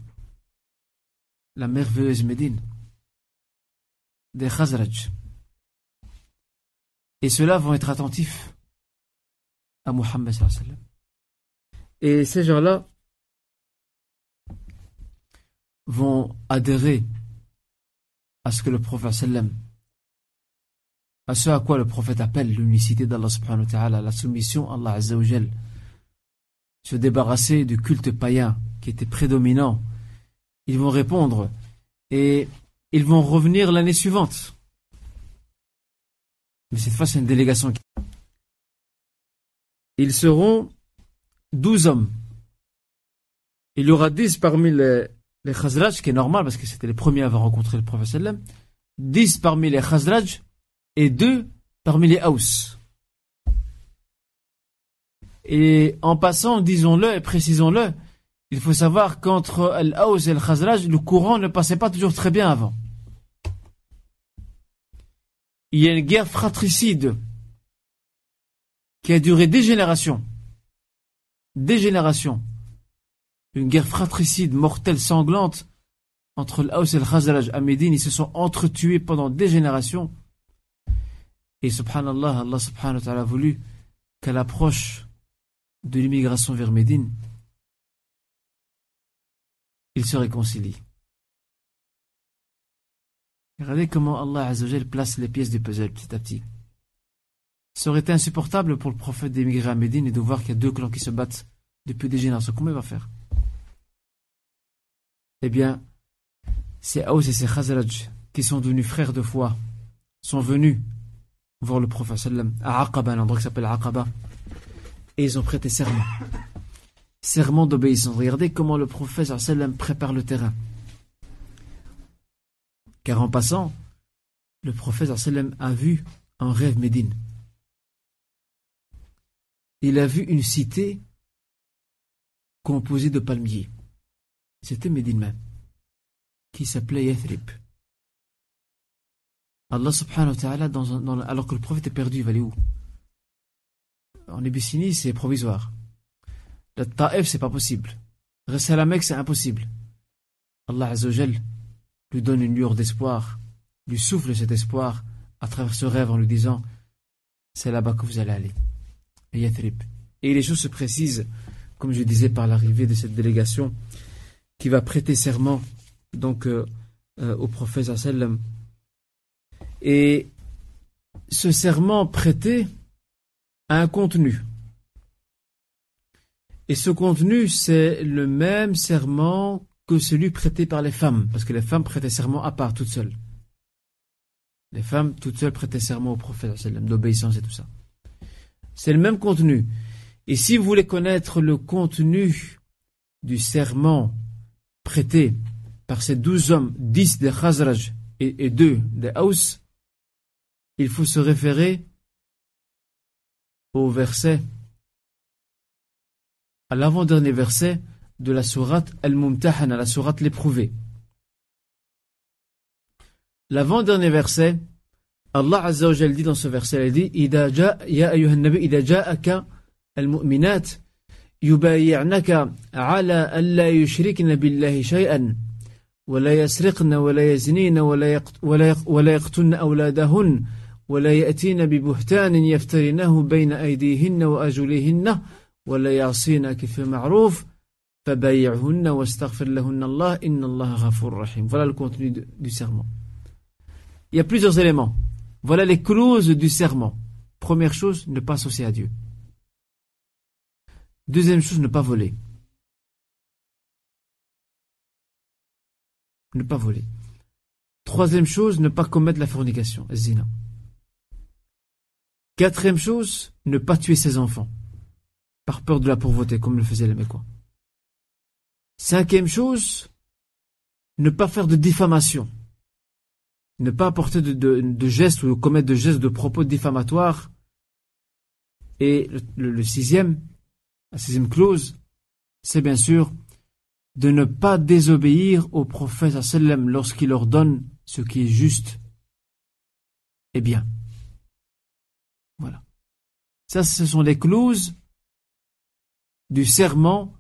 la merveilleuse Médine, des Khazraj. Et ceux-là vont être attentifs à Muhammad. Et ces gens-là vont adhérer à ce que le prophète à ce à quoi le prophète appelle l'unicité d'Allah subhanahu wa ta'ala, la soumission à Allah azza se débarrasser du culte païen qui était prédominant, ils vont répondre et ils vont revenir l'année suivante. Mais cette fois, c'est une délégation. Ils seront douze hommes. Il y aura dix parmi les, les Khazraj, ce qui est normal parce que c'était les premiers à avoir rencontré le prophète. Dix parmi les Khazraj et deux parmi les Haus. Et en passant, disons-le et précisons-le, il faut savoir qu'entre Al-Aws et Al-Khazraj, le courant ne passait pas toujours très bien avant. Il y a une guerre fratricide qui a duré des générations. Des générations. Une guerre fratricide, mortelle, sanglante, entre l'Aus et le Khazraj à Médine, ils se sont entretués pendant des générations. Et subhanallah, Allah subhanahu a voulu qu'à l'approche de l'immigration vers Médine, ils se réconcilient. Regardez comment Allah Azzawajal place les pièces du puzzle petit à petit. Ça aurait été insupportable pour le prophète d'émigrer à Médine et de voir qu'il y a deux clans qui se battent depuis des générations. Comment il va faire? Eh bien, c'est Aous et c'est Khazraj qui sont devenus frères de foi, sont venus voir le prophète à Aqaba, un endroit qui s'appelle Aqaba, et ils ont prêté serment. Serment d'obéissance. Regardez comment le prophète prépare le terrain. Car en passant, le prophète a vu un rêve Médine. Il a vu une cité composée de palmiers. C'était Médine qui s'appelait Yathrib. Allah subhanahu wa ta'ala, dans, alors que le prophète est perdu, il va aller où? En Abyssinie, c'est provisoire. Le Ta'ef, c'est pas possible. Rester la Mecque, c'est impossible. Allah Azzawajal lui donne une lueur d'espoir, lui souffle cet espoir à travers ce rêve en lui disant c'est là-bas que vous allez aller. Yathrib. Et les choses se précisent, comme je disais, par l'arrivée de cette délégation qui va prêter serment donc euh, euh, au prophète sallam et ce serment prêté a un contenu. Et ce contenu, c'est le même serment que celui prêté par les femmes, parce que les femmes prêtaient serment à part, toutes seules. Les femmes, toutes seules, prêtaient serment au prophète, d'obéissance et tout ça. C'est le même contenu. Et si vous voulez connaître le contenu du serment prêtés par ces douze hommes, dix des Khazraj et, deux des Haus, il faut se référer au verset, à l'avant-dernier verset de la sourate Al-Mumtahana, la sourate l'éprouvée. L'avant-dernier verset, Allah Azza wa dit dans ce verset, il dit, ya ja'aka al-mu'minat, يبايعنك على ألا يشركن بالله شيئا ولا يسرقن ولا يزنين ولا, ولا يقتلن أولادهن ولا يأتين ببهتان يفترنه بين أيديهن وأجلهن ولا يعصينك في معروف فبايعهن واستغفر لهن الله إن الله غفور رحيم Voilà le contenu du serment. Il y a plusieurs éléments. Voilà les clauses du serment. Première chose, ne pas associer à Dieu. Deuxième chose, ne pas voler. Ne pas voler. Troisième chose, ne pas commettre la fornication, zina. Quatrième chose, ne pas tuer ses enfants, par peur de la pauvreté, comme le faisaient les Mécois. Cinquième chose, ne pas faire de diffamation, ne pas apporter de, gestes ou commettre de gestes de propos diffamatoires. Et le, sixième, la sixième clause, c'est bien sûr de ne pas désobéir au prophète lorsqu'il leur donne ce qui est juste et bien. Voilà. Ça, ce sont les clauses du serment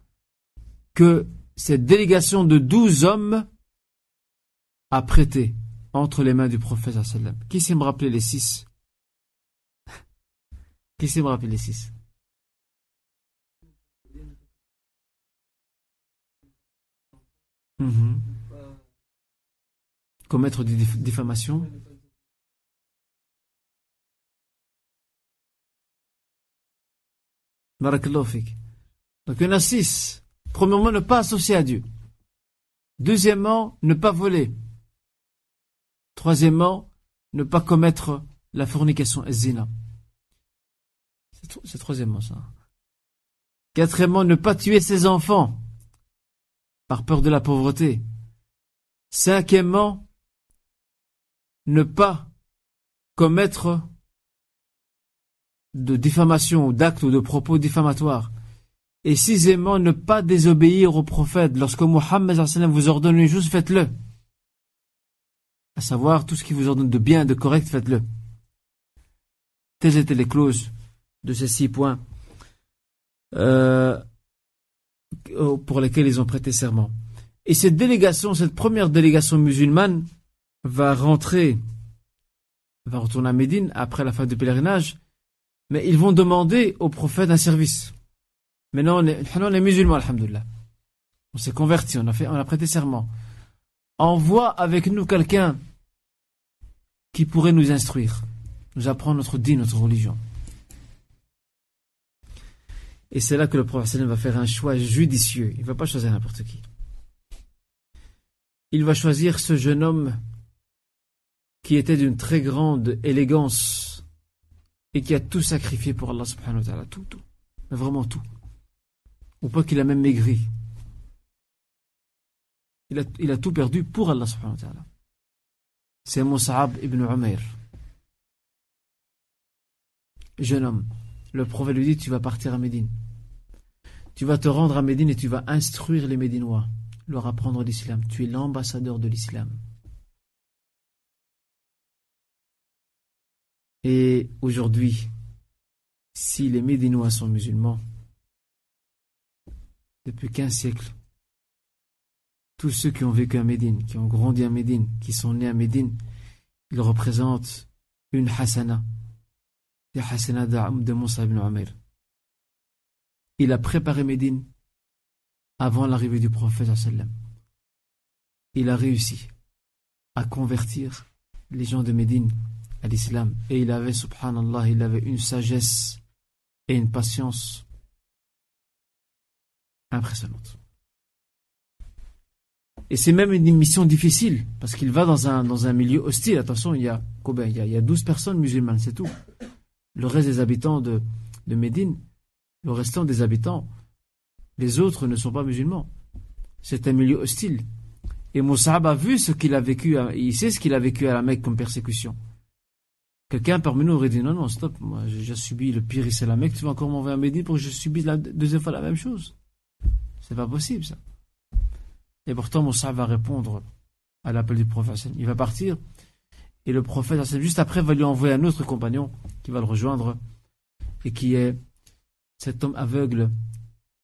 que cette délégation de douze hommes a prêté entre les mains du prophète. Qui sait me rappeler les six? Qui sait me rappeler les six? Commettre des diffamations Donc il y en a six. Premièrement, ne pas associer à Dieu. Deuxièmement, ne pas voler. Troisièmement, ne pas commettre la fornication, zina. C'est troisièmement ça. Quatrièmement, ne pas tuer ses enfants par peur de la pauvreté. Cinquièmement, ne pas commettre de diffamation ou d'actes ou de propos diffamatoires. Et sixièmement, ne pas désobéir au prophète. Lorsque Mohammed vous ordonne une chose, faites-le. À savoir, tout ce qui vous ordonne de bien, de correct, faites-le. Telles étaient les clauses de ces six points euh, pour lesquels ils ont prêté serment. Et cette délégation, cette première délégation musulmane, va rentrer, va retourner à Médine après la fin du pèlerinage, mais ils vont demander au prophète un service. Maintenant, on est, on est musulmans, alhamdoulilah. On s'est converti, on a, fait, on a prêté serment. Envoie avec nous quelqu'un qui pourrait nous instruire, nous apprendre notre dit, notre religion. Et c'est là que le prophète va faire un choix judicieux. Il ne va pas choisir n'importe qui. Il va choisir ce jeune homme qui était d'une très grande élégance et qui a tout sacrifié pour Allah subhanahu wa ta'ala. Tout, tout. Mais vraiment tout. Ou pas qu'il a même maigri. Il a, tout perdu pour Allah subhanahu wa ta'ala. C'est Mus'ab ibn Umair. Jeune homme. Le prophète lui dit, tu vas partir à Médine. Tu vas te rendre à Médine et tu vas instruire les Médinois, leur apprendre l'islam. Tu es l'ambassadeur de l'islam. Et aujourd'hui, si les Médinois sont musulmans, depuis 15 siècles, tous ceux qui ont vécu à Médine, qui ont grandi à Médine, qui sont nés à Médine, ils représentent une hasana, de ibn il a préparé Médine avant l'arrivée du prophète. Il a réussi à convertir les gens de Médine à l'islam. Et il avait, subhanallah, il avait une sagesse et une patience impressionnante. Et c'est même une mission difficile, parce qu'il va dans un, milieu hostile. Attention, il y, a, a, il y a 12 personnes musulmanes, c'est tout. Le reste des habitants de, Médine, le restant des habitants, les autres ne sont pas musulmans. C'est un milieu hostile. Et Moussab a vu ce qu'il a vécu, il sait ce qu'il a vécu à la Mecque comme persécution. Quelqu'un parmi nous aurait dit non, non, stop, moi j'ai déjà subi le pire ici à la Mecque, tu vas encore m'envoyer à Médine pour que je subisse la deuxième fois la même chose. C'est pas possible ça. Et pourtant Moussab va répondre à l'appel du prophète. Il va partir et le prophète, juste après, va lui envoyer un autre compagnon qui va le rejoindre et qui est cet homme aveugle,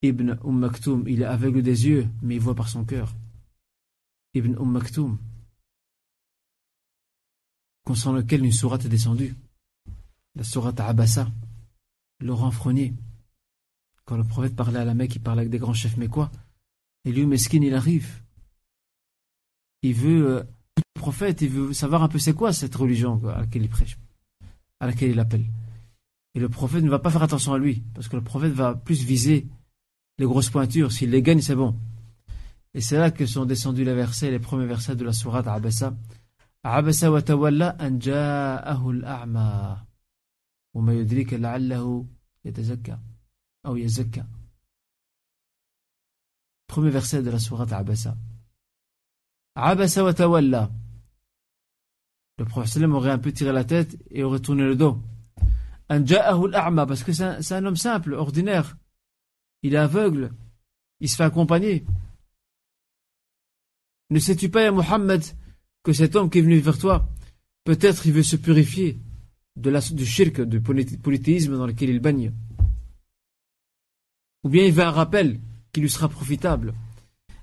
Ibn Umm Maktoum, il est aveugle des yeux, mais il voit par son cœur. Ibn Umm Maktoum, concernant lequel une sourate est descendue. La sourate Abassa, le renfrogné. Quand le prophète parlait à la Mecque, il parlait avec des grands chefs quoi Et lui, Meskin, il arrive. Il veut, euh, le prophète, il veut savoir un peu c'est quoi cette religion à laquelle il prêche, à laquelle il appelle. Et le prophète ne va pas faire attention à lui, parce que le prophète va plus viser les grosses pointures. S'il les gagne, c'est bon. Et c'est là que sont descendus les versets, les premiers versets de la sourate Abessa. Abessa wa tawalla an ja'ahu al-a'ma. Wa ma yudrika la'allahu yatazakka. Ou yazakka. Premier verset de la sourate Abessa. Le prophète aurait un peu tiré la tête et aurait tourné le dos parce que c'est un, homme simple, ordinaire. Il est aveugle. Il se fait accompagner. Ne sais-tu pas, Mohammed, que cet homme qui est venu vers toi, peut-être il veut se purifier de la, du shirk, du polythéisme dans lequel il baigne. Ou bien il veut un rappel qui lui sera profitable.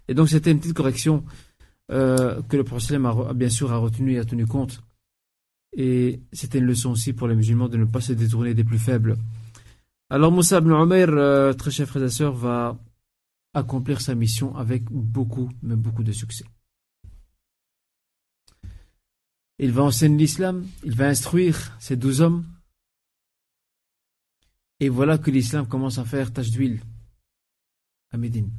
Et donc c'était une petite correction euh, que le prophète a, bien sûr a retenu et a tenu compte et c'était une leçon aussi pour les musulmans de ne pas se détourner des plus faibles. Alors Moussa ibn Umair, euh, très cher frère et sœurs, va accomplir sa mission avec beaucoup, mais beaucoup de succès. Il va enseigner l'islam, il va instruire ces douze hommes. Et voilà que l'islam commence à faire tache d'huile à Médine.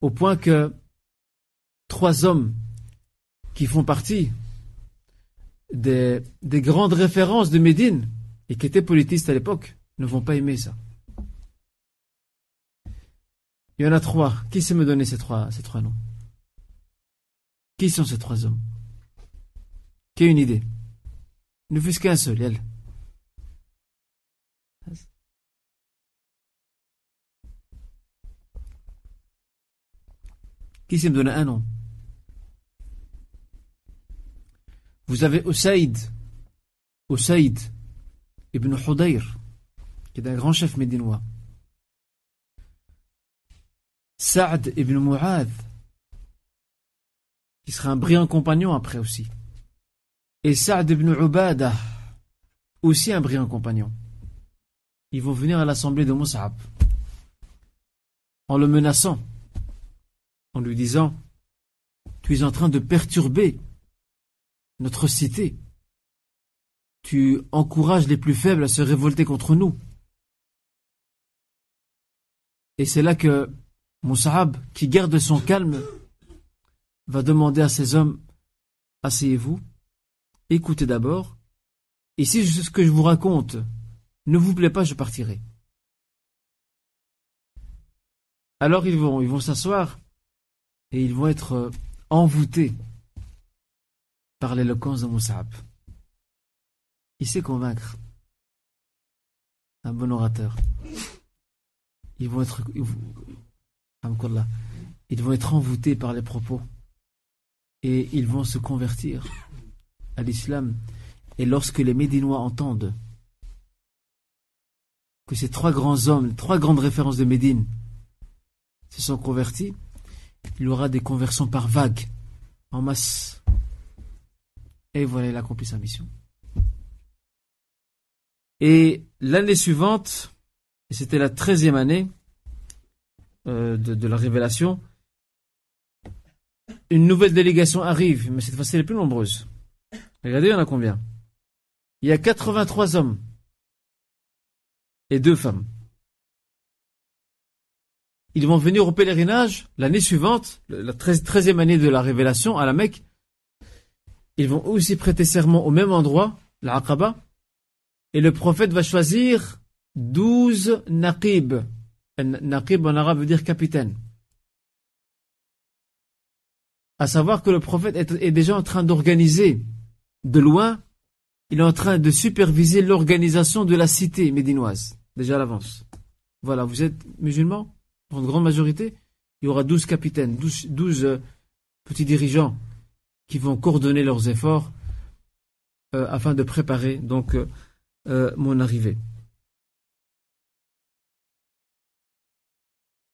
Au point que trois hommes qui font partie des, grandes références de Médine et qui étaient politistes à l'époque ne vont pas aimer ça. Il y en a trois. Qui sait me donner ces trois, ces trois noms? Qui sont ces trois hommes? Qui a une idée? Ne fût-ce qu'un seul, elle. Me donner un nom Vous avez Usaïd, Usaïd ibn Hudayr, qui est un grand chef médinois. Saad ibn Mu'adh, qui sera un brillant compagnon après aussi. Et Saad ibn Ubadah, aussi un brillant compagnon. Ils vont venir à l'assemblée de Mus'ab en le menaçant, en lui disant Tu es en train de perturber notre cité. Tu encourages les plus faibles à se révolter contre nous. Et c'est là que Mus'ab, qui garde son calme, va demander à ses hommes Asseyez-vous, écoutez d'abord, et si ce que je vous raconte ne vous plaît pas, je partirai. Alors ils vont, ils vont s'asseoir et ils vont être euh, envoûtés par l'éloquence de Moussab. Il sait convaincre. Un bon orateur. Ils vont être, ils vont être envoûtés par les propos et ils vont se convertir à l'islam. Et lorsque les Médinois entendent que ces trois grands hommes, trois grandes références de Médine, se sont convertis, il aura des conversions par vagues, en masse. Et voilà, il a accompli sa mission. Et l'année suivante, et c'était la treizième année euh, de, la révélation, une nouvelle délégation arrive, mais cette fois-ci elle plus nombreuse. Regardez, il y en a combien? Il y a 83 hommes et deux femmes. Ils vont venir au pèlerinage l'année suivante, la treizième année de la révélation à la Mecque. Ils vont aussi prêter serment au même endroit, la Aqaba. Et le prophète va choisir douze naqib. Naqib en arabe veut dire capitaine. À savoir que le prophète est déjà en train d'organiser de loin, il est en train de superviser l'organisation de la cité médinoise, déjà à l'avance. Voilà, vous êtes musulmans? Une grande majorité, il y aura douze capitaines, douze, euh, petits dirigeants qui vont coordonner leurs efforts euh, afin de préparer donc euh, mon arrivée.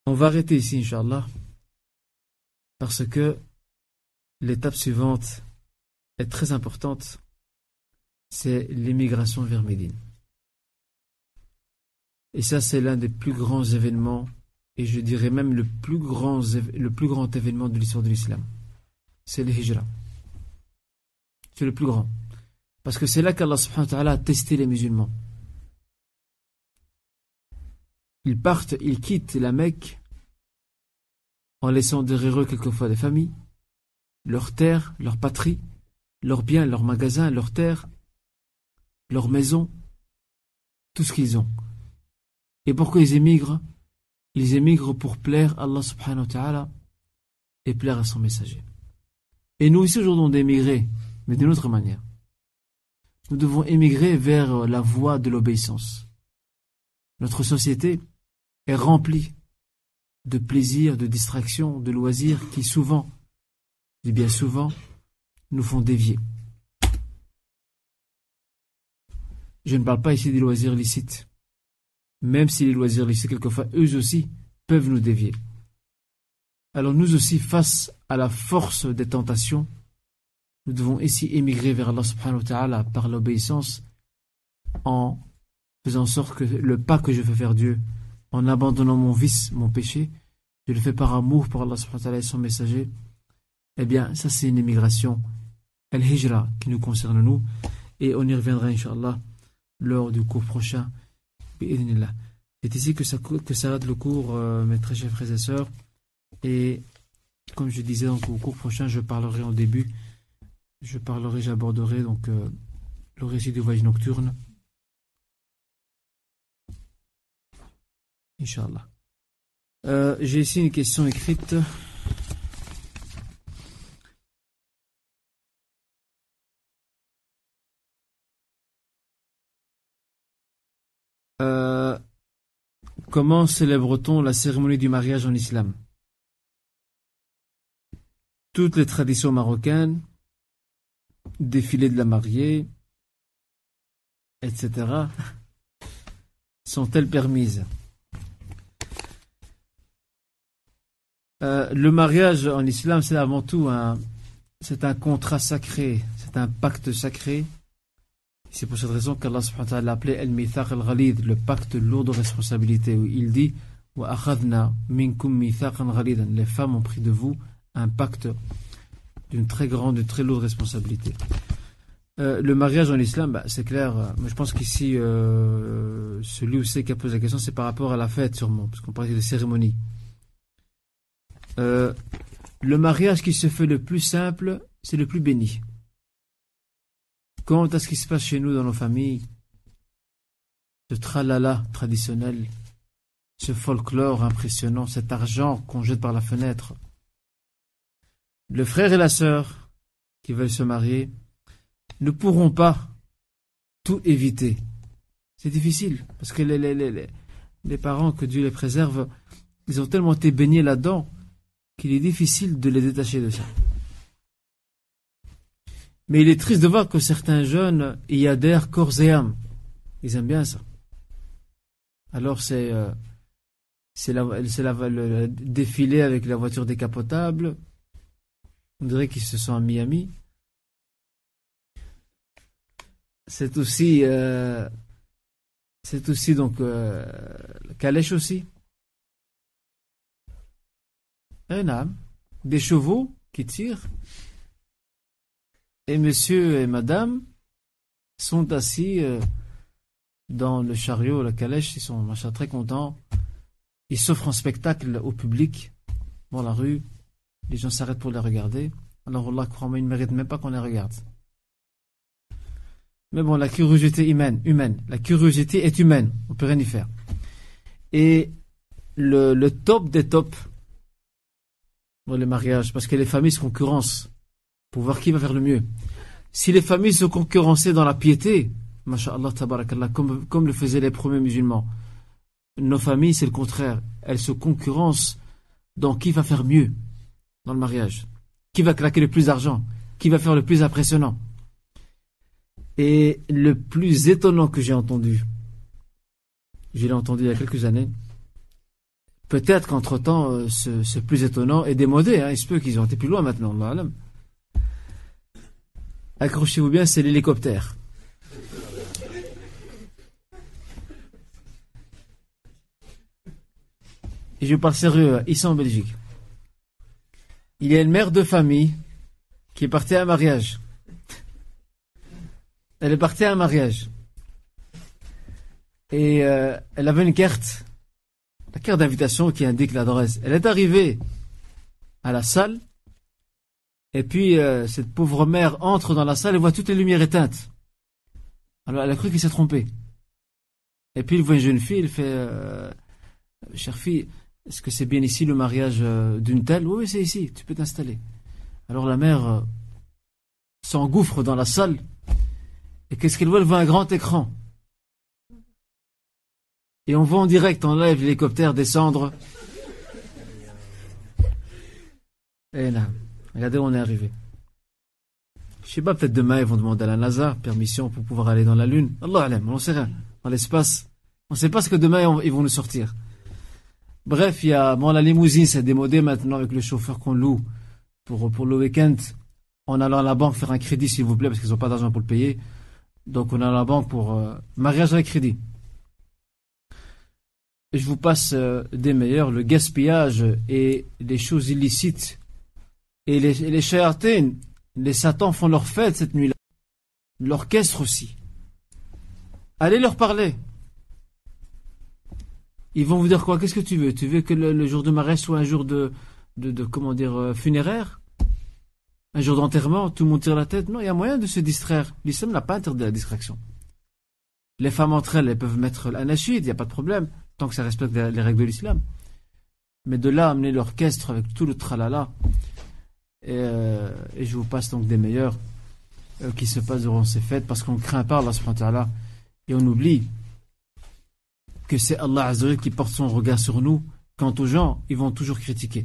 On va arrêter ici, Inch'Allah, parce que l'étape suivante est très importante, c'est l'émigration vers Médine. Et ça, c'est l'un des plus grands événements, et je dirais même le plus grand, événement de l'histoire de l'islam. C'est le hijra. C'est le plus grand. Parce que c'est là qu'Allah a testé les musulmans. Ils partent, ils quittent la Mecque en laissant derrière eux quelquefois des familles, leurs terres, leur patrie, leurs biens, leurs magasins, leurs terres, leurs maisons, tout ce qu'ils ont. Et pourquoi ils émigrent? Ils émigrent pour plaire à Allah subhanahu wa ta'ala et plaire à son messager. Et nous ici aujourd'hui on doit émigrer, mais d'une autre manière. Nous devons émigrer vers la voie de l'obéissance. Notre société est remplie de plaisirs, de distractions, de loisirs qui souvent, et bien souvent, nous font dévier. Je ne parle pas ici des loisirs licites, même si les loisirs licites, quelquefois, eux aussi, peuvent nous dévier. Alors nous aussi, face à la force des tentations, nous devons ici émigrer vers Allah par l'obéissance en faisant sorte que le pas que je fais faire Dieu, en abandonnant mon vice, mon péché, je le fais par amour pour Allah et son messager, eh bien, ça c'est une émigration Al-Hijra qui nous concerne nous. Et on y reviendra, Inch'Allah, lors du cours prochain. C'est ici que, ça, que s'arrête le cours, euh, mes très chers frères et sœurs. Et comme je disais, au cours prochain, je parlerai en début, je parlerai, j'aborderai donc euh, le récit du voyage nocturne. Inch'Allah. Euh, j'ai ici une question écrite. Comment célèbre-t-on la cérémonie du mariage en islam? Toutes les traditions marocaines, défilé de la mariée, etc., sont-elles permises? Euh, Le mariage en islam, c'est avant tout un, c'est un contrat sacré, c'est un pacte sacré. C'est pour cette raison qu'Allah l'a appelé El Mithaq al ghalid le pacte lourd de responsabilité, où il dit Les femmes ont pris de vous un pacte d'une très grande, d'une très lourde responsabilité. Euh, le mariage en islam, bah, c'est clair. Mais je pense qu'ici, euh, celui où c'est qui a posé la question, c'est par rapport à la fête sûrement, parce qu'on parlait de cérémonie. Euh, le mariage qui se fait le plus simple, c'est le plus béni. Quant à ce qui se passe chez nous dans nos familles, ce tralala traditionnel, ce folklore impressionnant, cet argent qu'on jette par la fenêtre, le frère et la sœur qui veulent se marier ne pourront pas tout éviter. C'est difficile, parce que les, les, les, parents, que Dieu les préserve, ils ont tellement été baignés là-dedans qu'il est difficile de les détacher de ça. Mais il est triste de voir que certains jeunes y adhèrent corps et âme. Ils aiment bien ça. Alors c'est euh, c'est le défilé avec la voiture décapotable. On dirait qu'ils se sont à Miami. C'est aussi euh, c'est aussi donc euh, calèche aussi. Un âme, des chevaux qui tirent et monsieur et madame sont assis euh, dans le chariot, la calèche, ils sont très contents. Ils s'offrent un spectacle au public, dans la rue. Les gens s'arrêtent pour les regarder. Alors Allah, crois-moi, ils ne méritent même pas qu'on les regarde. Mais bon, la curiosité humaine, humaine. La curiosité est humaine. On peut rien y faire. Et le, le top des tops dans les mariages, parce que les familles se concurrencent pour voir qui va faire le mieux. Si les familles se concurrençaient dans la piété, tabarakallah, comme, comme le faisaient les premiers musulmans, nos familles, c'est le contraire. Elles se concurrencent dans qui va faire mieux dans le mariage, qui va claquer le plus d'argent, qui va faire le plus impressionnant? Et le plus étonnant que j'ai entendu, je l'ai entendu il y a quelques années, peut-être qu'entre-temps, euh, ce, plus étonnant est démodé, hein, il se peut qu'ils ont été plus loin maintenant, Accrochez-vous bien, c'est l'hélicoptère. Et je parle sérieux, ici en Belgique. Il y a une mère de famille qui est partie à un mariage. Elle est partie à un mariage. Et euh, elle avait une carte, la carte d'invitation qui indique l'adresse. Elle est arrivée à la salle et puis, euh, cette pauvre mère entre dans la salle et voit toutes les lumières éteintes. Alors, elle a cru qu'il s'est trompé. Et puis, il voit une jeune fille, il fait euh, Chère fille, est-ce que c'est bien ici le mariage euh, d'une telle? Oui, c'est ici, tu peux t'installer. Alors, la mère s'engouffre dans la salle. Et qu'est-ce qu'elle voit? Elle voit un grand écran. Et on voit en direct, en live, l'hélicoptère descendre. Et là. Regardez où on est arrivé. Je sais pas, peut-être demain ils vont demander à la NASA permission pour pouvoir aller dans la Lune. Allah alam, on ne sait rien. Dans l'espace, on ne sait pas ce que demain ils vont nous sortir. Bref, il y a, bon, la limousine s'est démodée maintenant avec le chauffeur qu'on loue pour, le week-end. En allant à la banque faire un crédit, s'il vous plaît, parce qu'ils n'ont pas d'argent pour le payer. Donc on a à la banque pour euh, mariage avec crédit. Je vous passe euh, des meilleurs, le gaspillage et les choses illicites et les, les les satans font leur fête cette nuit-là. L'orchestre aussi. Allez leur parler. Ils vont vous dire quoi? Qu'est-ce que tu veux? Tu veux que le, jour de mariage soit un jour de, de, comment dire, euh, funéraire? Un jour d'enterrement? Tout le monde tire la tête? Non, il y a moyen de se distraire. L'islam n'a pas interdit la distraction. Les femmes entre elles, elles peuvent mettre l'anachid, il n'y a pas de problème, tant que ça respecte les règles de l'islam. Mais de là, amener l'orchestre avec tout le tralala, euh, et, je vous passe donc des meilleurs euh, qui se passent durant ces fêtes parce qu'on craint pas Allah et on oublie que c'est Allah qui porte son regard sur nous. Quant aux gens, ils vont toujours critiquer.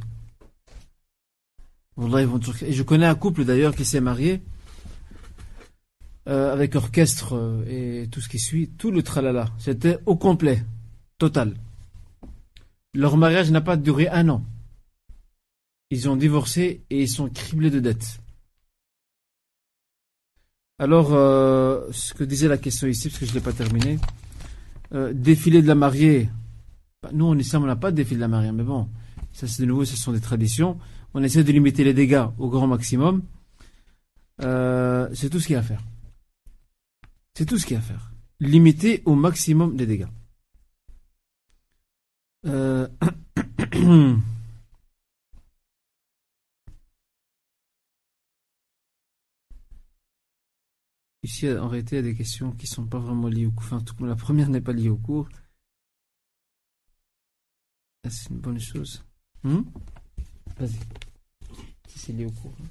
Et je connais un couple d'ailleurs qui s'est marié euh, avec orchestre et tout ce qui suit, tout le tralala. C'était au complet, total. Leur mariage n'a pas duré un an. Ils ont divorcé et ils sont criblés de dettes. Alors, euh, ce que disait la question ici, parce que je ne l'ai pas terminé, euh, défilé de la mariée. Bah, nous, en islam, on n'a pas de défilé de la mariée, mais bon, ça c'est de nouveau, ce sont des traditions. On essaie de limiter les dégâts au grand maximum. Euh, c'est tout ce qu'il y a à faire. C'est tout ce qu'il y a à faire. Limiter au maximum les dégâts. Ici, en réalité, il y a des questions qui ne sont pas vraiment liées au cours. Enfin, tout, la première n'est pas liée au cours. Ah, c'est une bonne chose. Hmm? Vas-y. Si c'est lié au cours. Hein.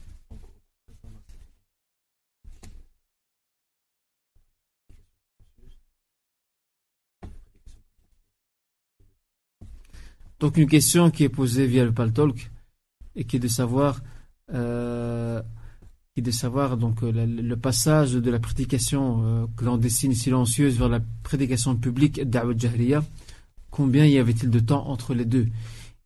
Donc une question qui est posée via le Paltalk et qui est de savoir euh, qui de savoir donc euh, le, passage de la prédication euh, clandestine silencieuse vers la prédication publique d'Awad Jahriya, combien y avait-il de temps entre les deux?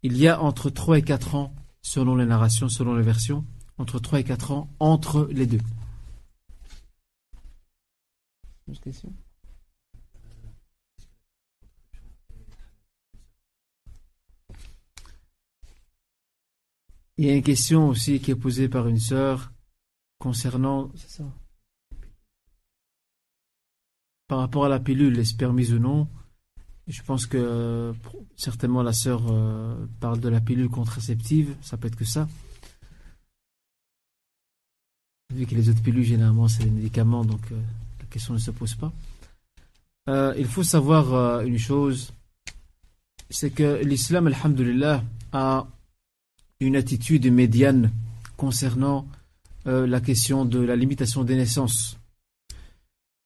Il y a entre 3 et 4 ans, selon les narrations, selon les versions, entre 3 et 4 ans entre les deux. Il y a une question aussi qui est posée par une sœur concernant ça. par rapport à la pilule, est-ce permise ou non Je pense que certainement la sœur euh, parle de la pilule contraceptive, ça peut être que ça. Vu que les autres pilules, généralement, c'est des médicaments, donc euh, la question ne se pose pas. Euh, il faut savoir une chose, c'est que l'islam, alhamdulillah, a une attitude médiane concernant euh, la question de la limitation des naissances.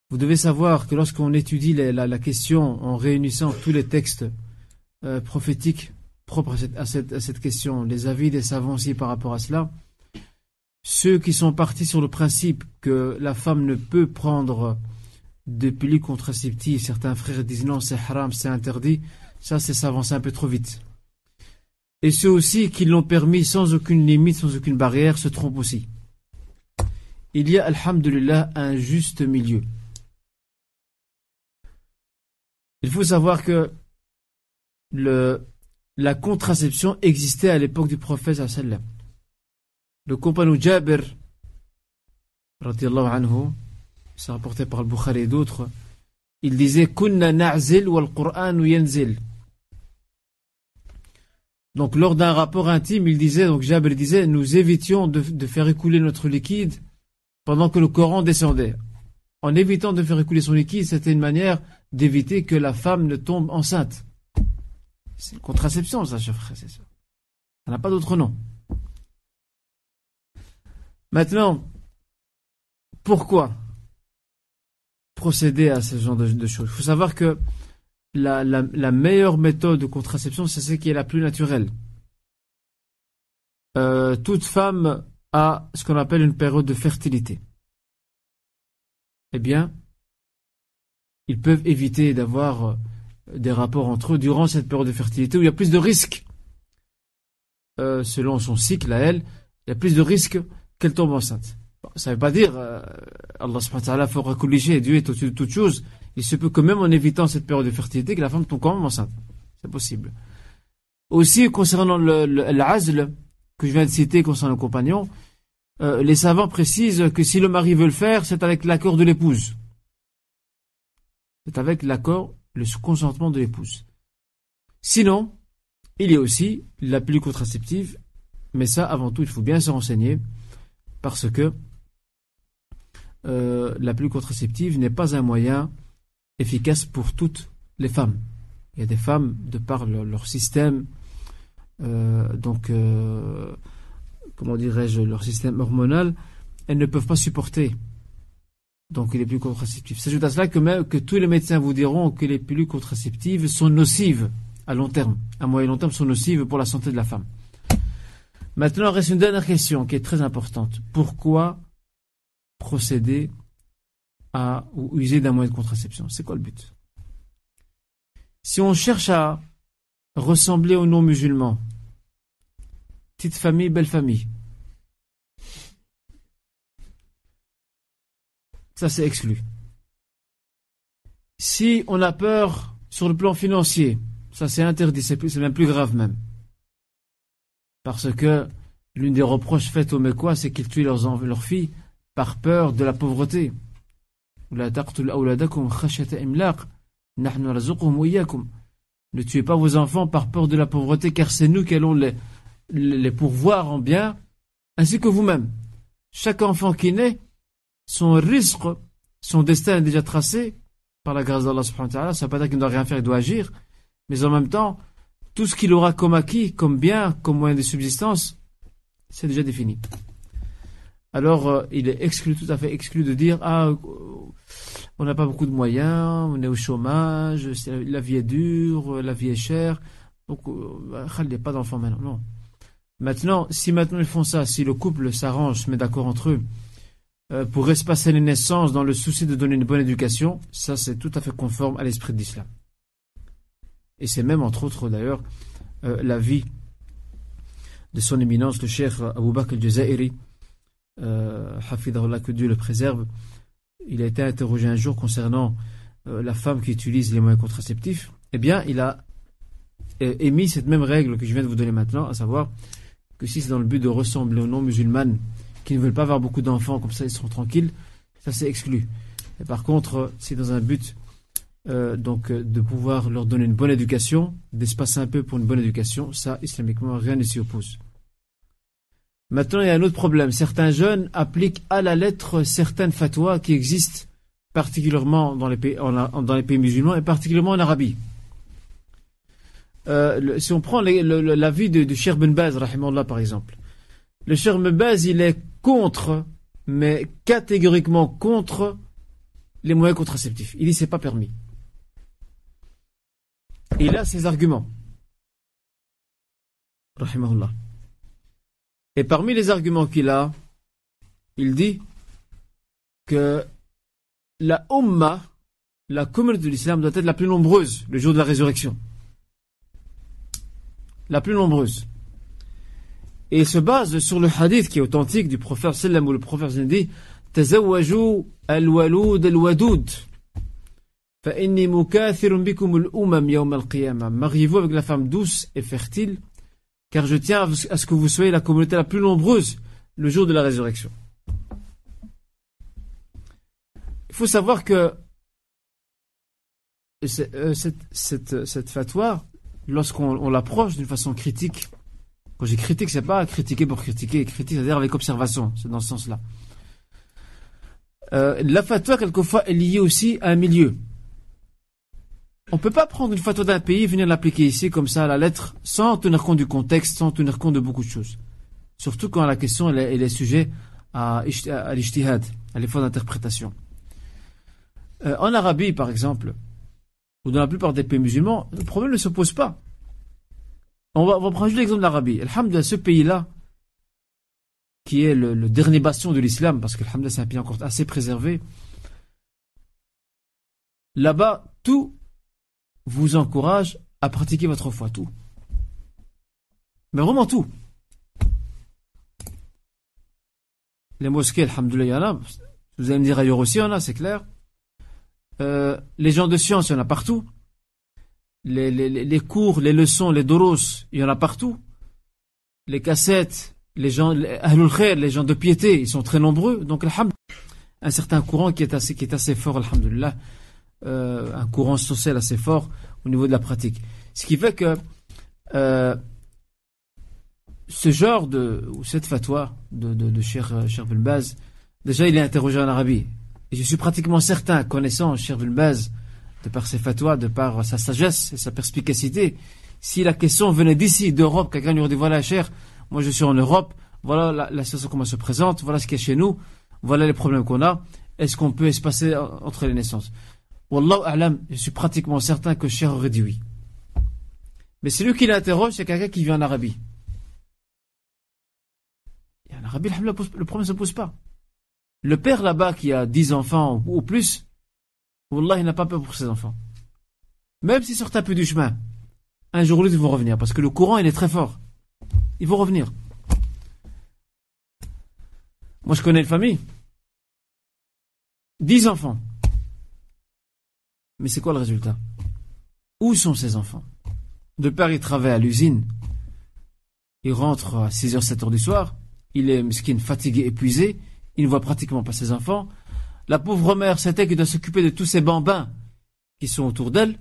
Vous devez savoir que lorsqu'on étudie la, question en réunissant tous les textes euh, prophétiques propres à cette, question, les avis des savants aussi par rapport à cela, ceux qui sont partis sur le principe que la femme ne peut prendre de pilules contraceptives, certains frères disent non, c'est haram, c'est interdit, ça c'est s'avancer un peu trop vite. Et ceux aussi qui l'ont permis sans aucune limite, sans aucune barrière, se trompent aussi il y a, alhamdulillah, un juste milieu. Il faut savoir que la contraception existait à l'époque du prophète. Le compagnon Jabir, anhu, c'est rapporté par le Bukhari et d'autres, il disait Kunna na'zil wal Qur'an yanzil. Donc lors d'un rapport intime, il disait, donc Jabir disait, nous évitions de faire écouler notre liquide pendant que le Coran descendait. En évitant de faire écouler son liquide, c'était une manière d'éviter que la femme ne tombe enceinte. C'est une contraception, ça, chers frères c'est ça. Ça n'a pas d'autre nom. Maintenant, pourquoi procéder à ce genre de, choses? Il faut savoir que la, meilleure méthode de contraception, c'est celle qui est la plus naturelle. Euh, toute femme à ce qu'on appelle une période de fertilité, eh bien, ils peuvent éviter d'avoir euh, des rapports entre eux durant cette période de fertilité où il y a plus de risques. Euh, selon son cycle à elle, il y a plus de risques qu'elle tombe enceinte. ça ne veut pas dire euh, Allah subhanahu wa ta'ala Dieu est au-dessus de toute chose. Il se peut que même en évitant cette période de fertilité que la femme tombe quand même enceinte. C'est possible. Aussi, concernant l'azl, je viens de citer concernant le compagnon, euh, les savants précisent que si le mari veut le faire, c'est avec l'accord de l'épouse. C'est avec l'accord, le consentement de l'épouse. Sinon, il y a aussi la pilule contraceptive, mais ça, avant tout, il faut bien se renseigner, parce que euh, la pilule contraceptive n'est pas un moyen efficace pour toutes les femmes. Il y a des femmes, de par leur, système, donc comment dirais-je, leur système hormonal, elles ne peuvent pas supporter. Donc il est plus contraceptif. À cela que, même, que tous les médecins vous diront que les pilules contraceptives sont nocives à long terme, à moyen et long terme sont nocives pour la santé de la femme. Maintenant, reste une dernière question qui est très importante. Pourquoi procéder à ou user d'un moyen de contraception? C'est quoi le but? Si on cherche à ressembler aux non-musulmans, petite famille, belle famille, ça c'est exclu. Si on a peur sur le plan financier, ça c'est interdit, c'est même plus grave même. Parce que l'une des reproches faites aux Mécois, c'est qu'ils tuent leurs, leurs filles par peur de la pauvreté. Ne tuez pas vos enfants par peur de la pauvreté, car c'est nous qui allons les, pourvoir en bien, ainsi que vous-même. Chaque enfant qui naît, son risque, son destin est déjà tracé par la grâce d'Allah subhanahu wa ta'ala. Ça ne veut pas dire qu'il ne doit rien faire, il doit agir. Mais en même temps, tout ce qu'il aura comme acquis, comme bien, comme moyen de subsistance, c'est déjà défini. Alors, euh, il est exclu, tout à fait exclu de dire Ah, euh, on n'a pas beaucoup de moyens, on est au chômage, la vie est dure, la vie est chère, donc euh, il n'y a pas d'enfant maintenant. Maintenant, si maintenant ils font ça, si le couple s'arrange, se met d'accord entre eux, pour espacer les naissances dans le souci de donner une bonne éducation, ça c'est tout à fait conforme à l'esprit de l'islam. Et c'est même, entre autres, d'ailleurs, la vie de son éminence, le cheikh Abu Bakr al-Jazairi, euh, que Dieu le préserve, il a été interrogé un jour concernant euh, la femme qui utilise les moyens contraceptifs. Eh bien, il a euh, émis cette même règle que je viens de vous donner maintenant, à savoir que si c'est dans le but de ressembler aux non-musulmanes qui ne veulent pas avoir beaucoup d'enfants, comme ça ils seront tranquilles, ça c'est exclu. Et par contre, c'est dans un but euh, donc de pouvoir leur donner une bonne éducation, d'espacer un peu pour une bonne éducation, ça islamiquement rien ne s'y oppose. Maintenant, il y a un autre problème. Certains jeunes appliquent à la lettre certaines fatwas qui existent particulièrement dans les pays, musulmans et particulièrement en Arabie. Euh, si on prend l'avis de, de Cheikh Ben Baz, par exemple, le Cheikh Ben Baz, il est contre, mais catégoriquement contre les moyens contraceptifs. Il dit c'est pas permis. Il a ses arguments. Rahimahullah. Et parmi les arguments qu'il a, il dit que la Ummah, la communauté de l'islam, doit être la plus nombreuse le jour de la résurrection. La plus nombreuse. Et il se base sur le hadith qui est authentique du prophète sallam où le prophète dit Tazawwaju al-walud al-wadud. Mariez-vous avec la femme douce et fertile car je tiens à ce que vous soyez la communauté la plus nombreuse le jour de la résurrection. Il faut savoir que euh, cette, cette, fatwa, lorsqu'on l'approche d'une façon critique, quand j'ai critique, c'est pas critiquer pour critiquer, critique, c'est-à-dire avec observation, c'est dans ce sens-là. Euh, la fatwa, quelquefois, est liée aussi à un milieu. On ne peut pas prendre une photo d'un pays et venir l'appliquer ici comme ça à la lettre sans tenir compte du contexte, sans tenir compte de beaucoup de choses. Surtout quand la question est, sujet à, à à l'effort d'interprétation. Euh, en Arabie, par exemple, ou dans la plupart des pays musulmans, le problème ne se pose pas. On va, prendre juste l'exemple de l'Arabie. Alhamdulillah, ce pays-là, qui est le, dernier bastion de l'islam, parce que c'est un pays encore assez préservé, là-bas, tout vous encourage à pratiquer votre foi, tout. Mais vraiment tout. Les mosquées, alhamdoulilah, il y en a. Vous allez me dire ailleurs aussi, il y en a, c'est clair. Euh, les gens de science, il y en a partout. Les, les, les, cours, les leçons, les doros, il y en a partout. Les cassettes, les gens, les, gens de piété, ils sont très nombreux. Donc, un certain courant qui est assez, qui est assez fort, alhamdoulilah. Euh, un courant social assez fort au niveau de la pratique. Ce qui fait que euh, ce genre de, ou cette fatwa de, Cher, Ben Baz, déjà il est interrogé en Arabie. Et je suis pratiquement certain, connaissant Cher Ben de par ses fatwas, de par sa sagesse et sa perspicacité, si la question venait d'ici, d'Europe, quelqu'un lui aurait dit voilà Cher, moi je suis en Europe, voilà la, la situation comment se présente, voilà ce qui est chez nous, voilà les problèmes qu'on a, est-ce qu'on peut espacer entre les naissances? Wallahu a'lam, je suis pratiquement certain que Cher aurait dit oui. Mais c'est lui qui l'interroge, c'est quelqu'un qui vit en Arabie. Et en Arabie, le problème ne se pose pas. Le père là-bas qui a 10 enfants ou plus, Wallah, il n'a pas peur pour ses enfants. Même s'ils sortent un peu du chemin, un jour ou l'autre, ils vont revenir. Parce que le courant, il est très fort. Ils vont revenir. Moi, je connais une famille 10 enfants. Mais c'est quoi le résultat? Où sont ces enfants? De père, il travaille à l'usine. Il rentre à 6h, 7h du soir. Il est mesquine, fatigué, épuisé. Il ne voit pratiquement pas ses enfants. La pauvre mère, c'était qui doit s'occuper de tous ces bambins qui sont autour d'elle.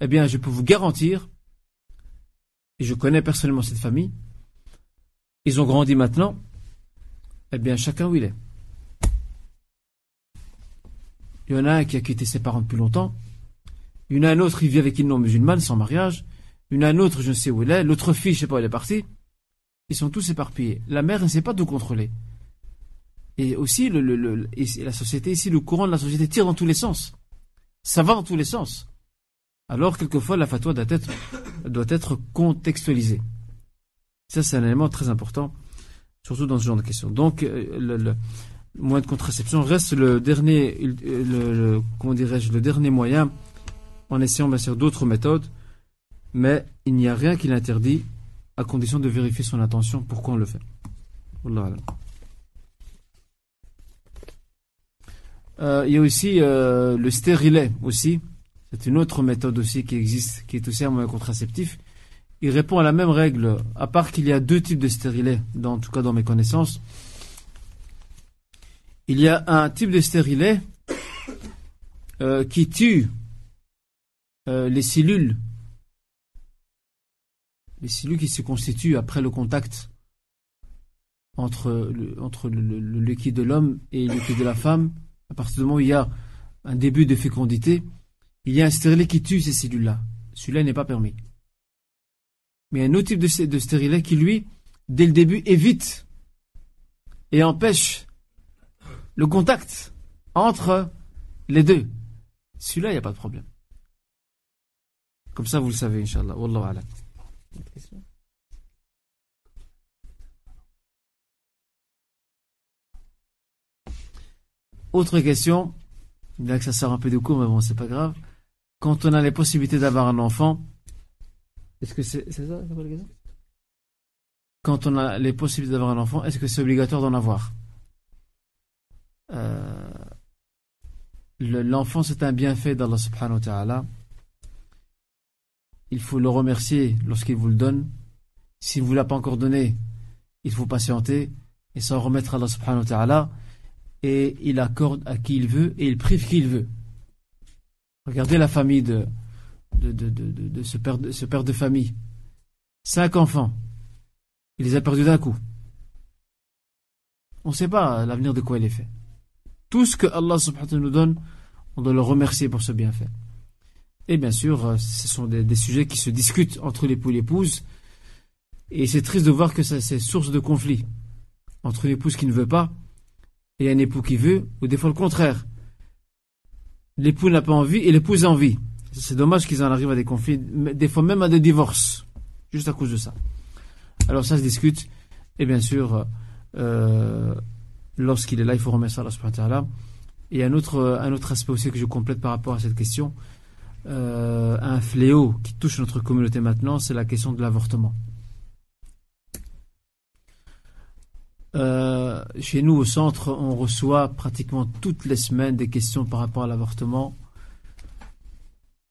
Eh bien, je peux vous garantir, et je connais personnellement cette famille, ils ont grandi maintenant, eh bien, chacun où il est. Il y en a un qui a quitté ses parents depuis longtemps. Il y en a un autre, qui vit avec une non-musulmane, sans mariage. Il y en a un autre, je ne sais où il est. L'autre fille, je ne sais pas où elle est partie. Ils sont tous éparpillés. La mère ne sait pas tout contrôler. Et aussi, la société ici, le courant de la société tire dans tous les sens. Ça va dans tous les sens. Alors, quelquefois, la fatwa doit être, doit être contextualisée. Ça, c'est un élément très important, surtout dans ce genre de questions. Donc, euh, le, moyen de contraception reste le dernier, moyen, en essayant bien sûr d'autres méthodes, mais il n'y a rien qui l'interdit, à condition de vérifier son intention, pourquoi on le fait. Euh, il y a aussi euh, le stérilet aussi. C'est une autre méthode aussi qui existe, qui est aussi un moyen contraceptif. Il répond à la même règle, à part qu'il y a deux types de stérilet, dans, en tout cas dans mes connaissances. Il y a un type de stérilet euh, qui tue les cellules, les cellules qui se constituent après le contact entre le, liquide de l'homme et le liquide de la femme à partir du moment où il y a un début de fécondité, il y a un stérilet qui tue ces cellules-là. Celui-là n'est pas permis. Mais il y a un autre type de, stérilet qui, lui, dès le début, évite et empêche le contact entre les deux. Celui-là, il n'y a pas de problème. Comme ça, vous le savez, Inch'Allah. Wallahu Autre question, bien que ça sort un peu de cours, mais bon, c'est pas grave. Quand on a les possibilités d'avoir un enfant, est-ce que c'est ça, Quand on a les possibilités d'avoir un enfant, est-ce que c'est obligatoire d'en avoir? Euh, L'enfant, c'est un bienfait d'Allah subhanahu wa ta'ala. Il faut le remercier lorsqu'il vous le donne. S'il ne vous l'a pas encore donné, il faut patienter et s'en remettre à Allah subhanahu wa ta'ala et il accorde à qui il veut et il prive qui il veut. Regardez la famille de, ce père de famille. Cinq enfants. Il les a perdus d'un coup. On ne sait pas l'avenir de quoi il est fait. Tout ce que Allah subhanahu nous donne, on doit le remercier pour ce bienfait. Et bien sûr, euh, ce sont des, sujets qui se discutent entre l'époux et l'épouse. Et c'est triste de voir que c'est source de conflit entre l'épouse qui ne veut pas et un époux qui veut, ou des fois le contraire. L'époux n'a pas envie et l'épouse a envie. C'est dommage qu'ils en arrivent à des conflits, des fois même à des divorces, juste à cause de ça. Alors ça se discute, et bien sûr, euh, lorsqu'il est là, il faut remettre ça à Allah Et un autre, un autre aspect aussi que je complète par rapport à cette question, euh, un fléau qui touche notre communauté maintenant, c'est la question de l'avortement. Euh, chez nous au centre, on reçoit pratiquement toutes les semaines des questions par rapport à l'avortement.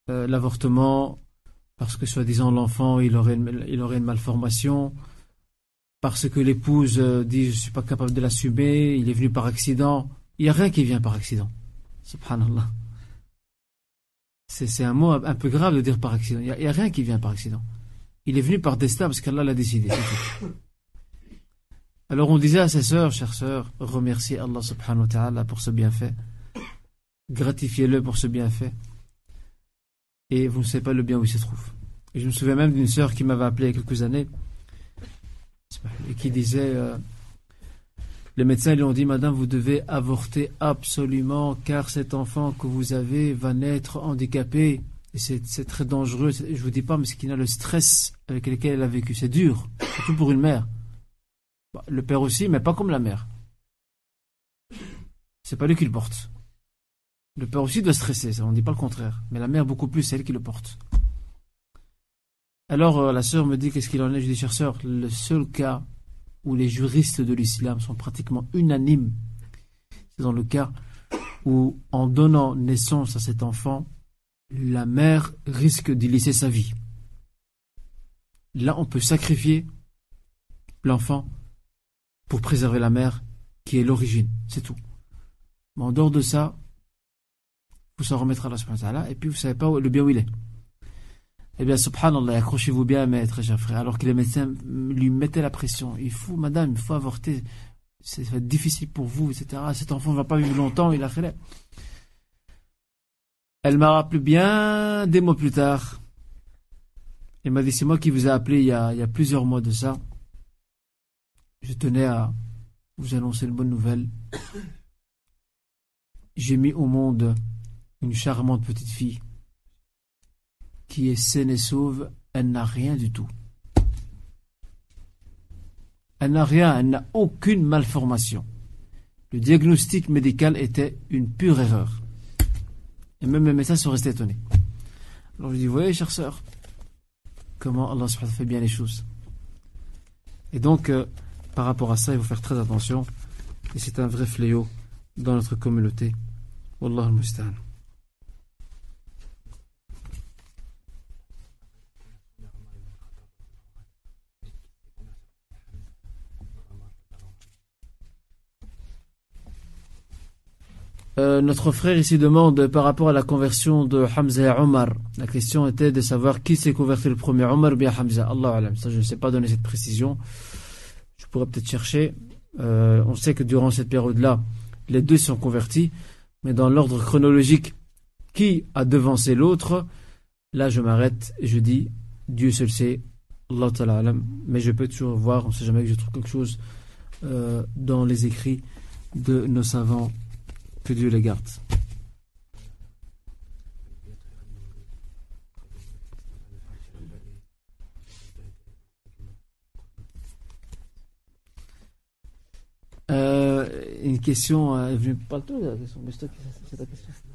Euh, l'avortement, parce que soi-disant l'enfant, il aurait, une, il aurait une malformation, parce que l'épouse euh, dit je ne suis pas capable de l'assumer, il est venu par accident. Il n'y a rien qui vient par accident. Subhanallah. C'est un mot un peu grave de dire par accident. Il n'y a, rien qui vient par accident. Il est venu par destin parce qu'Allah l'a décidé. Alors on disait à ses sœurs, chères sœurs, remerciez Allah subhanahu wa ta'ala pour ce bienfait. Gratifiez-le pour ce bienfait. Et vous ne savez pas le bien où il se trouve. Je me souviens même d'une sœur qui m'avait appelé il y a quelques années et qui disait euh, les médecins lui ont dit Madame, vous devez avorter absolument car cet enfant que vous avez va naître handicapé. Et c'est très dangereux. Je vous dis pas, mais ce qu'il a le stress avec lequel elle a vécu. C'est dur, surtout pour une mère. Bah, le père aussi, mais pas comme la mère. C'est pas lui qui le porte. Le père aussi doit stresser, ça, on ne dit pas le contraire. Mais la mère, beaucoup plus, c'est elle qui le porte. Alors, euh, la sœur me dit qu'est-ce qu'il en est? Je dis, chère sœur, le seul cas où les juristes de l'islam sont pratiquement unanimes, c'est dans le cas où, en donnant naissance à cet enfant, la mère risque d'y laisser sa vie. Là, on peut sacrifier l'enfant pour préserver la mère qui est l'origine, c'est tout. Mais en dehors de ça, vous s'en remettre à la et puis vous savez pas le bien où il est. Eh bien, subhanallah, accrochez-vous bien, mes très chers frères, alors que les médecins lui mettaient la pression. Il faut, madame, il faut avorter. Être difficile pour vous, etc. Cet enfant ne va pas vivre longtemps, il a fait Elle m'a rappelé bien des mois plus tard. Elle m'a dit, c'est moi qui vous ai appelé il y a, il y a plusieurs mois de ça. Je tenais à vous annoncer une bonne nouvelle. J'ai mis au monde une charmante petite fille qui est saine et sauve, elle n'a rien du tout. Elle n'a rien, elle n'a aucune malformation. Le diagnostic médical était une pure erreur. Et même les médecins sont restés étonnés. Alors je dis, voyez, chère sœur, comment Allah fait bien les choses. Et donc, euh, par rapport à ça, il faut faire très attention. Et c'est un vrai fléau dans notre communauté. Wallah al-Mustan. Euh, notre frère ici demande par rapport à la conversion de Hamza et Omar. La question était de savoir qui s'est converti le premier, Omar ou bien Hamza. Allah alam. Ça, je ne sais pas donner cette précision. Je pourrais peut-être chercher. Euh, on sait que durant cette période-là, les deux sont convertis. Mais dans l'ordre chronologique, qui a devancé l'autre? Là, je m'arrête et je dis Dieu seul sait. Allah. Mais je peux toujours voir, on ne sait jamais que je trouve quelque chose euh, dans les écrits de nos savants que Dieu les garde. Euh, une question euh, venue pas tout la question, mais c'est ta question.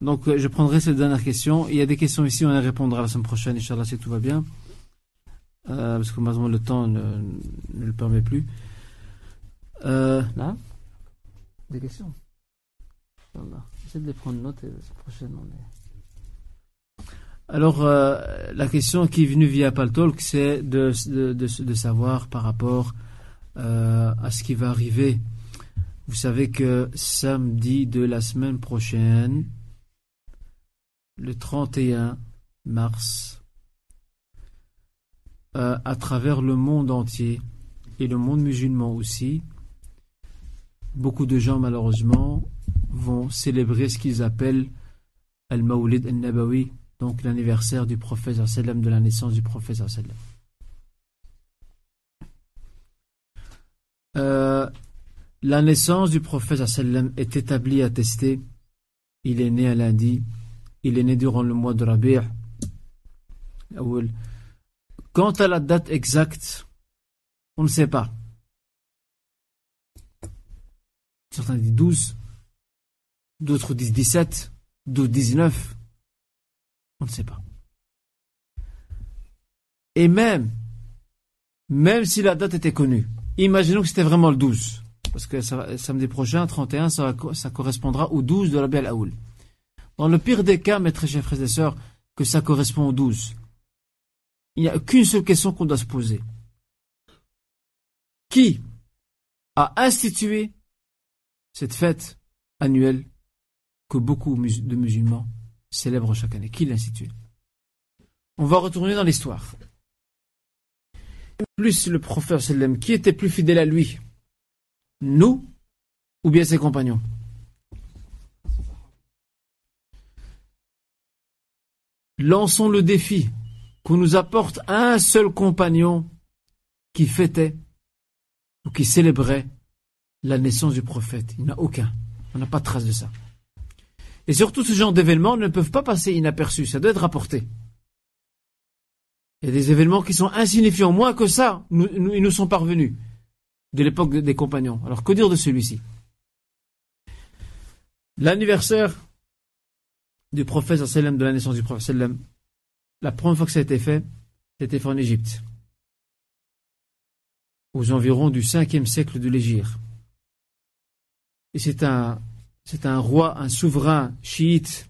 Donc, euh, je prendrai cette dernière question. Il y a des questions ici, on les répondra la semaine prochaine, Inch'Allah, si tout va bien. Euh, parce que malheureusement le temps ne, le permet plus. Euh, là Des questions J'essaie de les prendre note et prochainement. Alors, euh, la question qui est venue via Paltalk, c'est de, de, de, savoir par rapport à ce qui va arriver. Vous savez que samedi de la semaine prochaine, le 31 mars, euh, à travers le monde entier et le monde musulman aussi, beaucoup de gens malheureusement vont célébrer ce qu'ils appellent Al-Mawlid al-Nabawi, donc l'anniversaire du prophète de la naissance du prophète euh, la naissance du prophète est établie, attestée. Il est né un lundi. Il est né durant le mois de Rabi'. Quant à la date exacte, on ne sait pas. Certains disent 12, d'autres disent 17, d'autres 19. On ne sait pas. Et même, même si la date était connue, imaginons que c'était vraiment le 12, parce que samedi prochain, 31, ça, correspondra au 12 de la Belle Aoul. Dans le pire des cas, mes très chers frères et sœurs, que ça correspond au 12, il n'y a qu'une seule question qu'on doit se poser. Qui a institué cette fête annuelle que beaucoup de musulmans célèbrent chaque année? Qui l'a instituée? On va retourner dans l'histoire. Plus le prophète sallam, qui était plus fidèle à lui Nous ou bien ses compagnons? Lançons le défi qu'on nous apporte un seul compagnon qui fêtait ou qui célébrait la naissance du prophète. Il n'y en a aucun. On n'a pas de trace de ça. Et surtout, ce genre d'événements ne peuvent pas passer inaperçus. Ça doit être rapporté. Il y a des événements qui sont insignifiants. Moins que ça, ils nous sont parvenus de l'époque des compagnons. Alors, que dire de celui-ci? L'anniversaire du prophète de la naissance du prophète la première fois que ça a été fait, c'était fait en Égypte. aux environs du 5e siècle de l'Égypte. Et c'est un, c'est un roi, un souverain chiite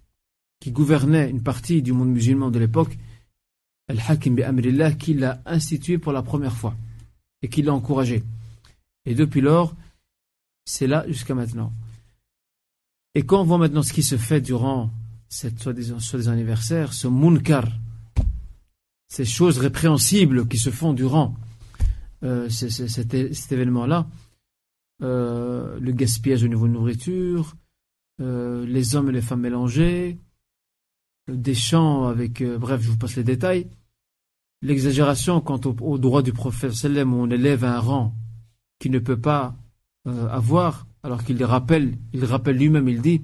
qui gouvernait une partie du monde musulman de l'époque, Al-Hakim bi Amrillah, qui l'a institué pour la première fois et qui l'a encouragé. Et depuis lors, c'est là jusqu'à maintenant. Et quand on voit maintenant ce qui se fait durant cette soi-disant anniversaire, ce munkar, ces choses répréhensibles qui se font durant euh, cet, événement-là, euh, le gaspillage au niveau de nourriture, euh, les hommes et les femmes mélangés, des chants avec, bref, je vous passe les détails, l'exagération quant au, droit du prophète où on élève un rang qui ne peut pas avoir, alors qu'il rappelle, il rappelle lui-même, il dit,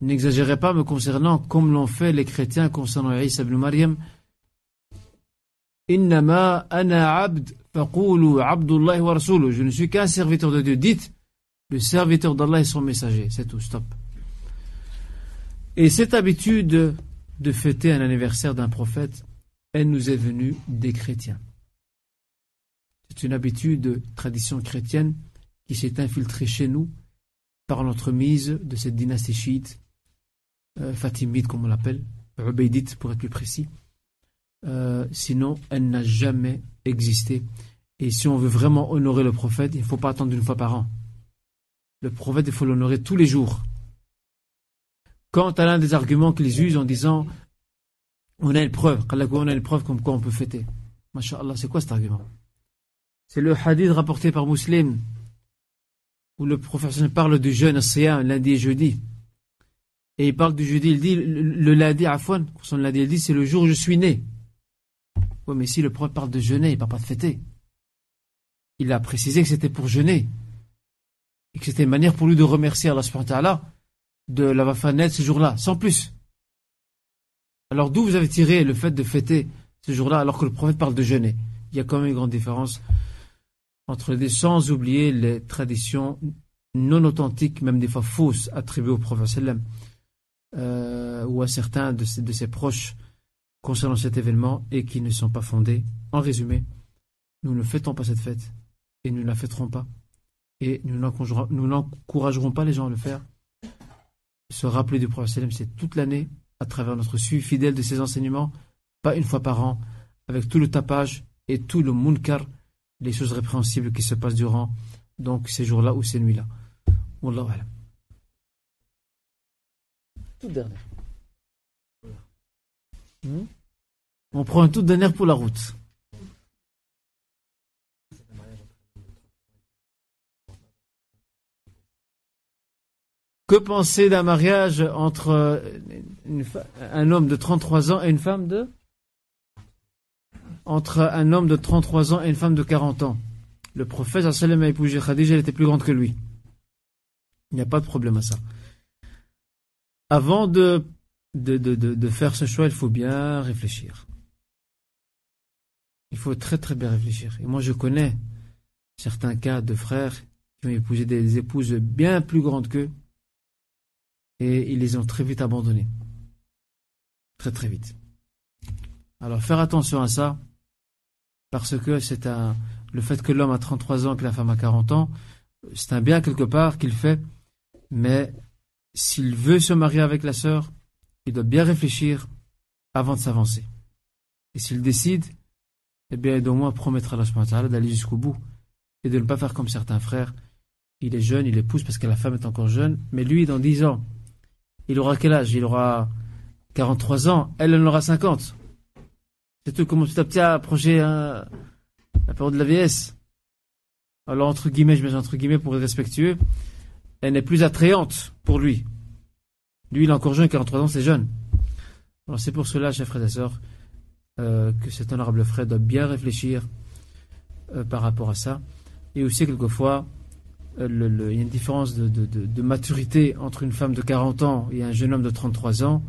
N'exagérez pas me concernant comme l'ont fait les chrétiens concernant Isa ibn Maryam. Innama ana abd abdullah wa. Je ne suis qu'un serviteur de Dieu. Dites le serviteur d'Allah et son messager. C'est tout, stop. Et cette habitude de fêter un anniversaire d'un prophète, elle nous est venue des chrétiens. C'est une habitude, de tradition chrétienne qui s'est infiltrée chez nous par l'entremise de cette dynastie chiite, euh, fatimide comme on l'appelle, Ubaydite pour être plus précis. Euh, sinon, elle n'a jamais existé. Et si on veut vraiment honorer le prophète, il ne faut pas attendre une fois par an. Le prophète, il faut l'honorer tous les jours. Quant à l'un des arguments qu'ils usent en disant on a une preuve, on a une preuve comme quoi on peut fêter. Masha'Allah, c'est quoi cet argument? C'est le hadith rapporté par Muslim où le professeur parle du jeûne siyam lundi et jeudi. Et il parle du jeudi, il dit, le, lundi, Afwan, son lundi, il dit, c'est le jour où je suis né. Oui, mais si le prophète parle de jeûner, il ne parle pas de fêter. Il a précisé que c'était pour jeûner. Et que c'était une manière pour lui de remercier Allah subhanahu de la fait ce jour-là, sans plus. Alors d'où vous avez tiré le fait de fêter ce jour-là alors que le prophète parle de jeûner? Il y a quand même une grande différence entre des sans oublier les traditions non authentiques, même des fois fausses, attribuées au prophète euh, ou à certains de ses, proches concernant cet événement et qui ne sont pas fondées. En résumé, nous ne fêtons pas cette fête et nous ne la fêterons pas et nous n'encouragerons pas les gens à le faire. Se rappeler du prophète c'est toute l'année à travers notre suivi fidèle de ses enseignements, pas une fois par an, avec tout le tapage et tout le munkar les choses répréhensibles qui se passent durant donc ces jours-là ou ces nuits-là. Wallahu alam. Toute dernière. Hmm? On prend une toute dernière pour la route. Que penser d'un mariage entre un homme de 33 ans et une femme de entre un homme de 33 ans et une femme de 40 ans. Le prophète a épousé Khadija, elle était plus grande que lui. Il n'y a pas de problème à ça. Avant de, de, de, de, faire ce choix, il faut bien réfléchir. Il faut très très bien réfléchir. Et moi je connais certains cas de frères qui ont épousé des épouses bien plus grandes qu'eux et ils les ont très vite abandonnées. Très très vite. Alors faire attention à ça, parce que c'est un le fait que l'homme a 33 ans et que la femme a 40 ans, c'est un bien quelque part qu'il fait, mais s'il veut se marier avec la sœur, il doit bien réfléchir avant de s'avancer. Et s'il décide, eh bien, il doit au moins promettre à d'aller jusqu'au bout et de ne pas faire comme certains frères. Il est jeune, il épouse parce que la femme est encore jeune, mais lui, dans 10 ans, il aura quel âge? Il aura 43 ans, elle en aura 50. C'est tout comment petit à petit à approcher la période de la vieillesse. Alors, entre guillemets, je mets entre guillemets pour être respectueux, elle n'est plus attrayante pour lui. Lui, il est encore jeune, 43 ans, c'est jeune. Alors, c'est pour cela, chers frères et sœurs, euh, que cet honorable frère doit bien réfléchir euh, par rapport à ça. Et aussi, quelquefois, euh, il y a une différence de, de, maturité entre une femme de 40 ans et un jeune homme de 33 ans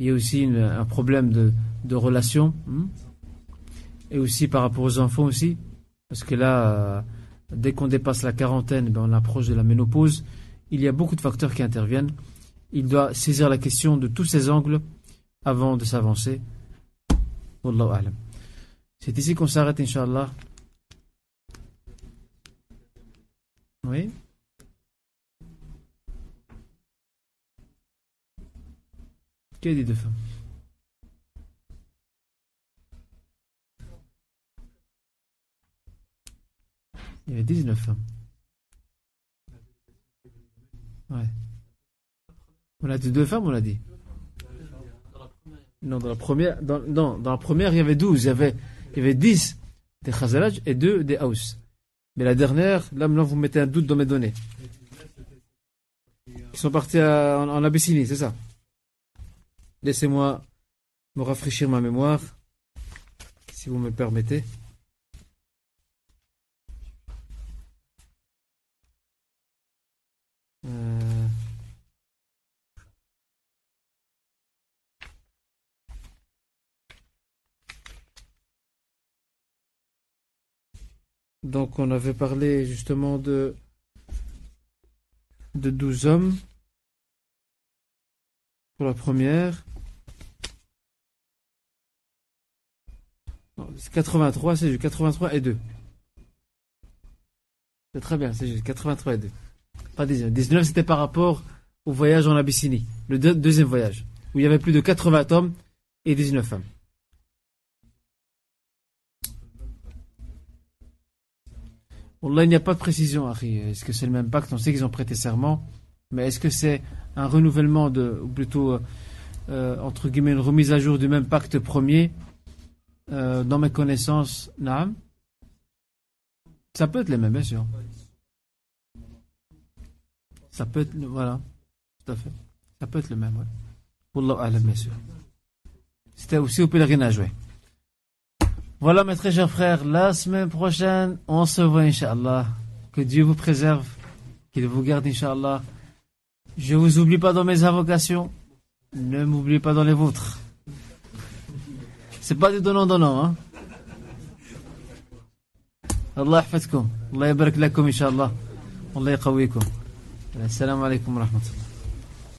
il y a aussi un problème de, de relation. Hmm, et aussi par rapport aux enfants aussi. Parce que là, euh, dès qu'on dépasse la quarantaine, ben, on approche de la ménopause. Il y a beaucoup de facteurs qui interviennent. il doit saisir la question de tous ses angles avant de s'avancer. C'est ici qu'on s'arrête, Inch'Allah. Oui. Dit deux femmes? Il y avait 19 femmes. Ouais. On a dit deux femmes, on a dit Non, dans la première, dans, dans la première, il y avait 12. Il y avait, il y avait 10 des Khazaraj et 2 des Haus. Mais la dernière, là maintenant vous mettez un doute dans mes données. Ils sont partis en, en Abyssinie, c'est ça? Laissez-moi me rafraîchir ma mémoire, si vous me permettez. Euh, Donc on avait parlé justement de de 12 hommes pour la première. 83, c'est juste 83 et 2. C'est très bien, c'est juste 83 et 2. Pas 19. 19, c'était par rapport au voyage en Abyssinie, le deuxième voyage, où il y avait plus de 80 hommes et 19 femmes. Là, il n'y a pas de précision, Est-ce que c'est le même pacte? On sait qu'ils ont prêté serment, mais est-ce que c'est un renouvellement de, ou plutôt, euh, euh, entre guillemets, une remise à jour du même pacte premier euh, Dans mes connaissances, non. Ça peut être le même, bien sûr. Ça peut être, voilà, tout à fait. Ça peut être le même, oui. Wallah bien sûr. C'était aussi au pèlerinage, oui. Voilà mes très chers frères, la semaine prochaine, on se voit Inch'Allah. Que Dieu vous préserve, qu'il vous garde Inch'Allah. Je vous oublie pas dans mes invocations, ne m'oubliez pas dans les vôtres. C'est pas du donnant-donnant, hein. Allah يحفظكم الله يبارك لكم إن شاء الله الله يقويكم السلام عليكم ورحمة الله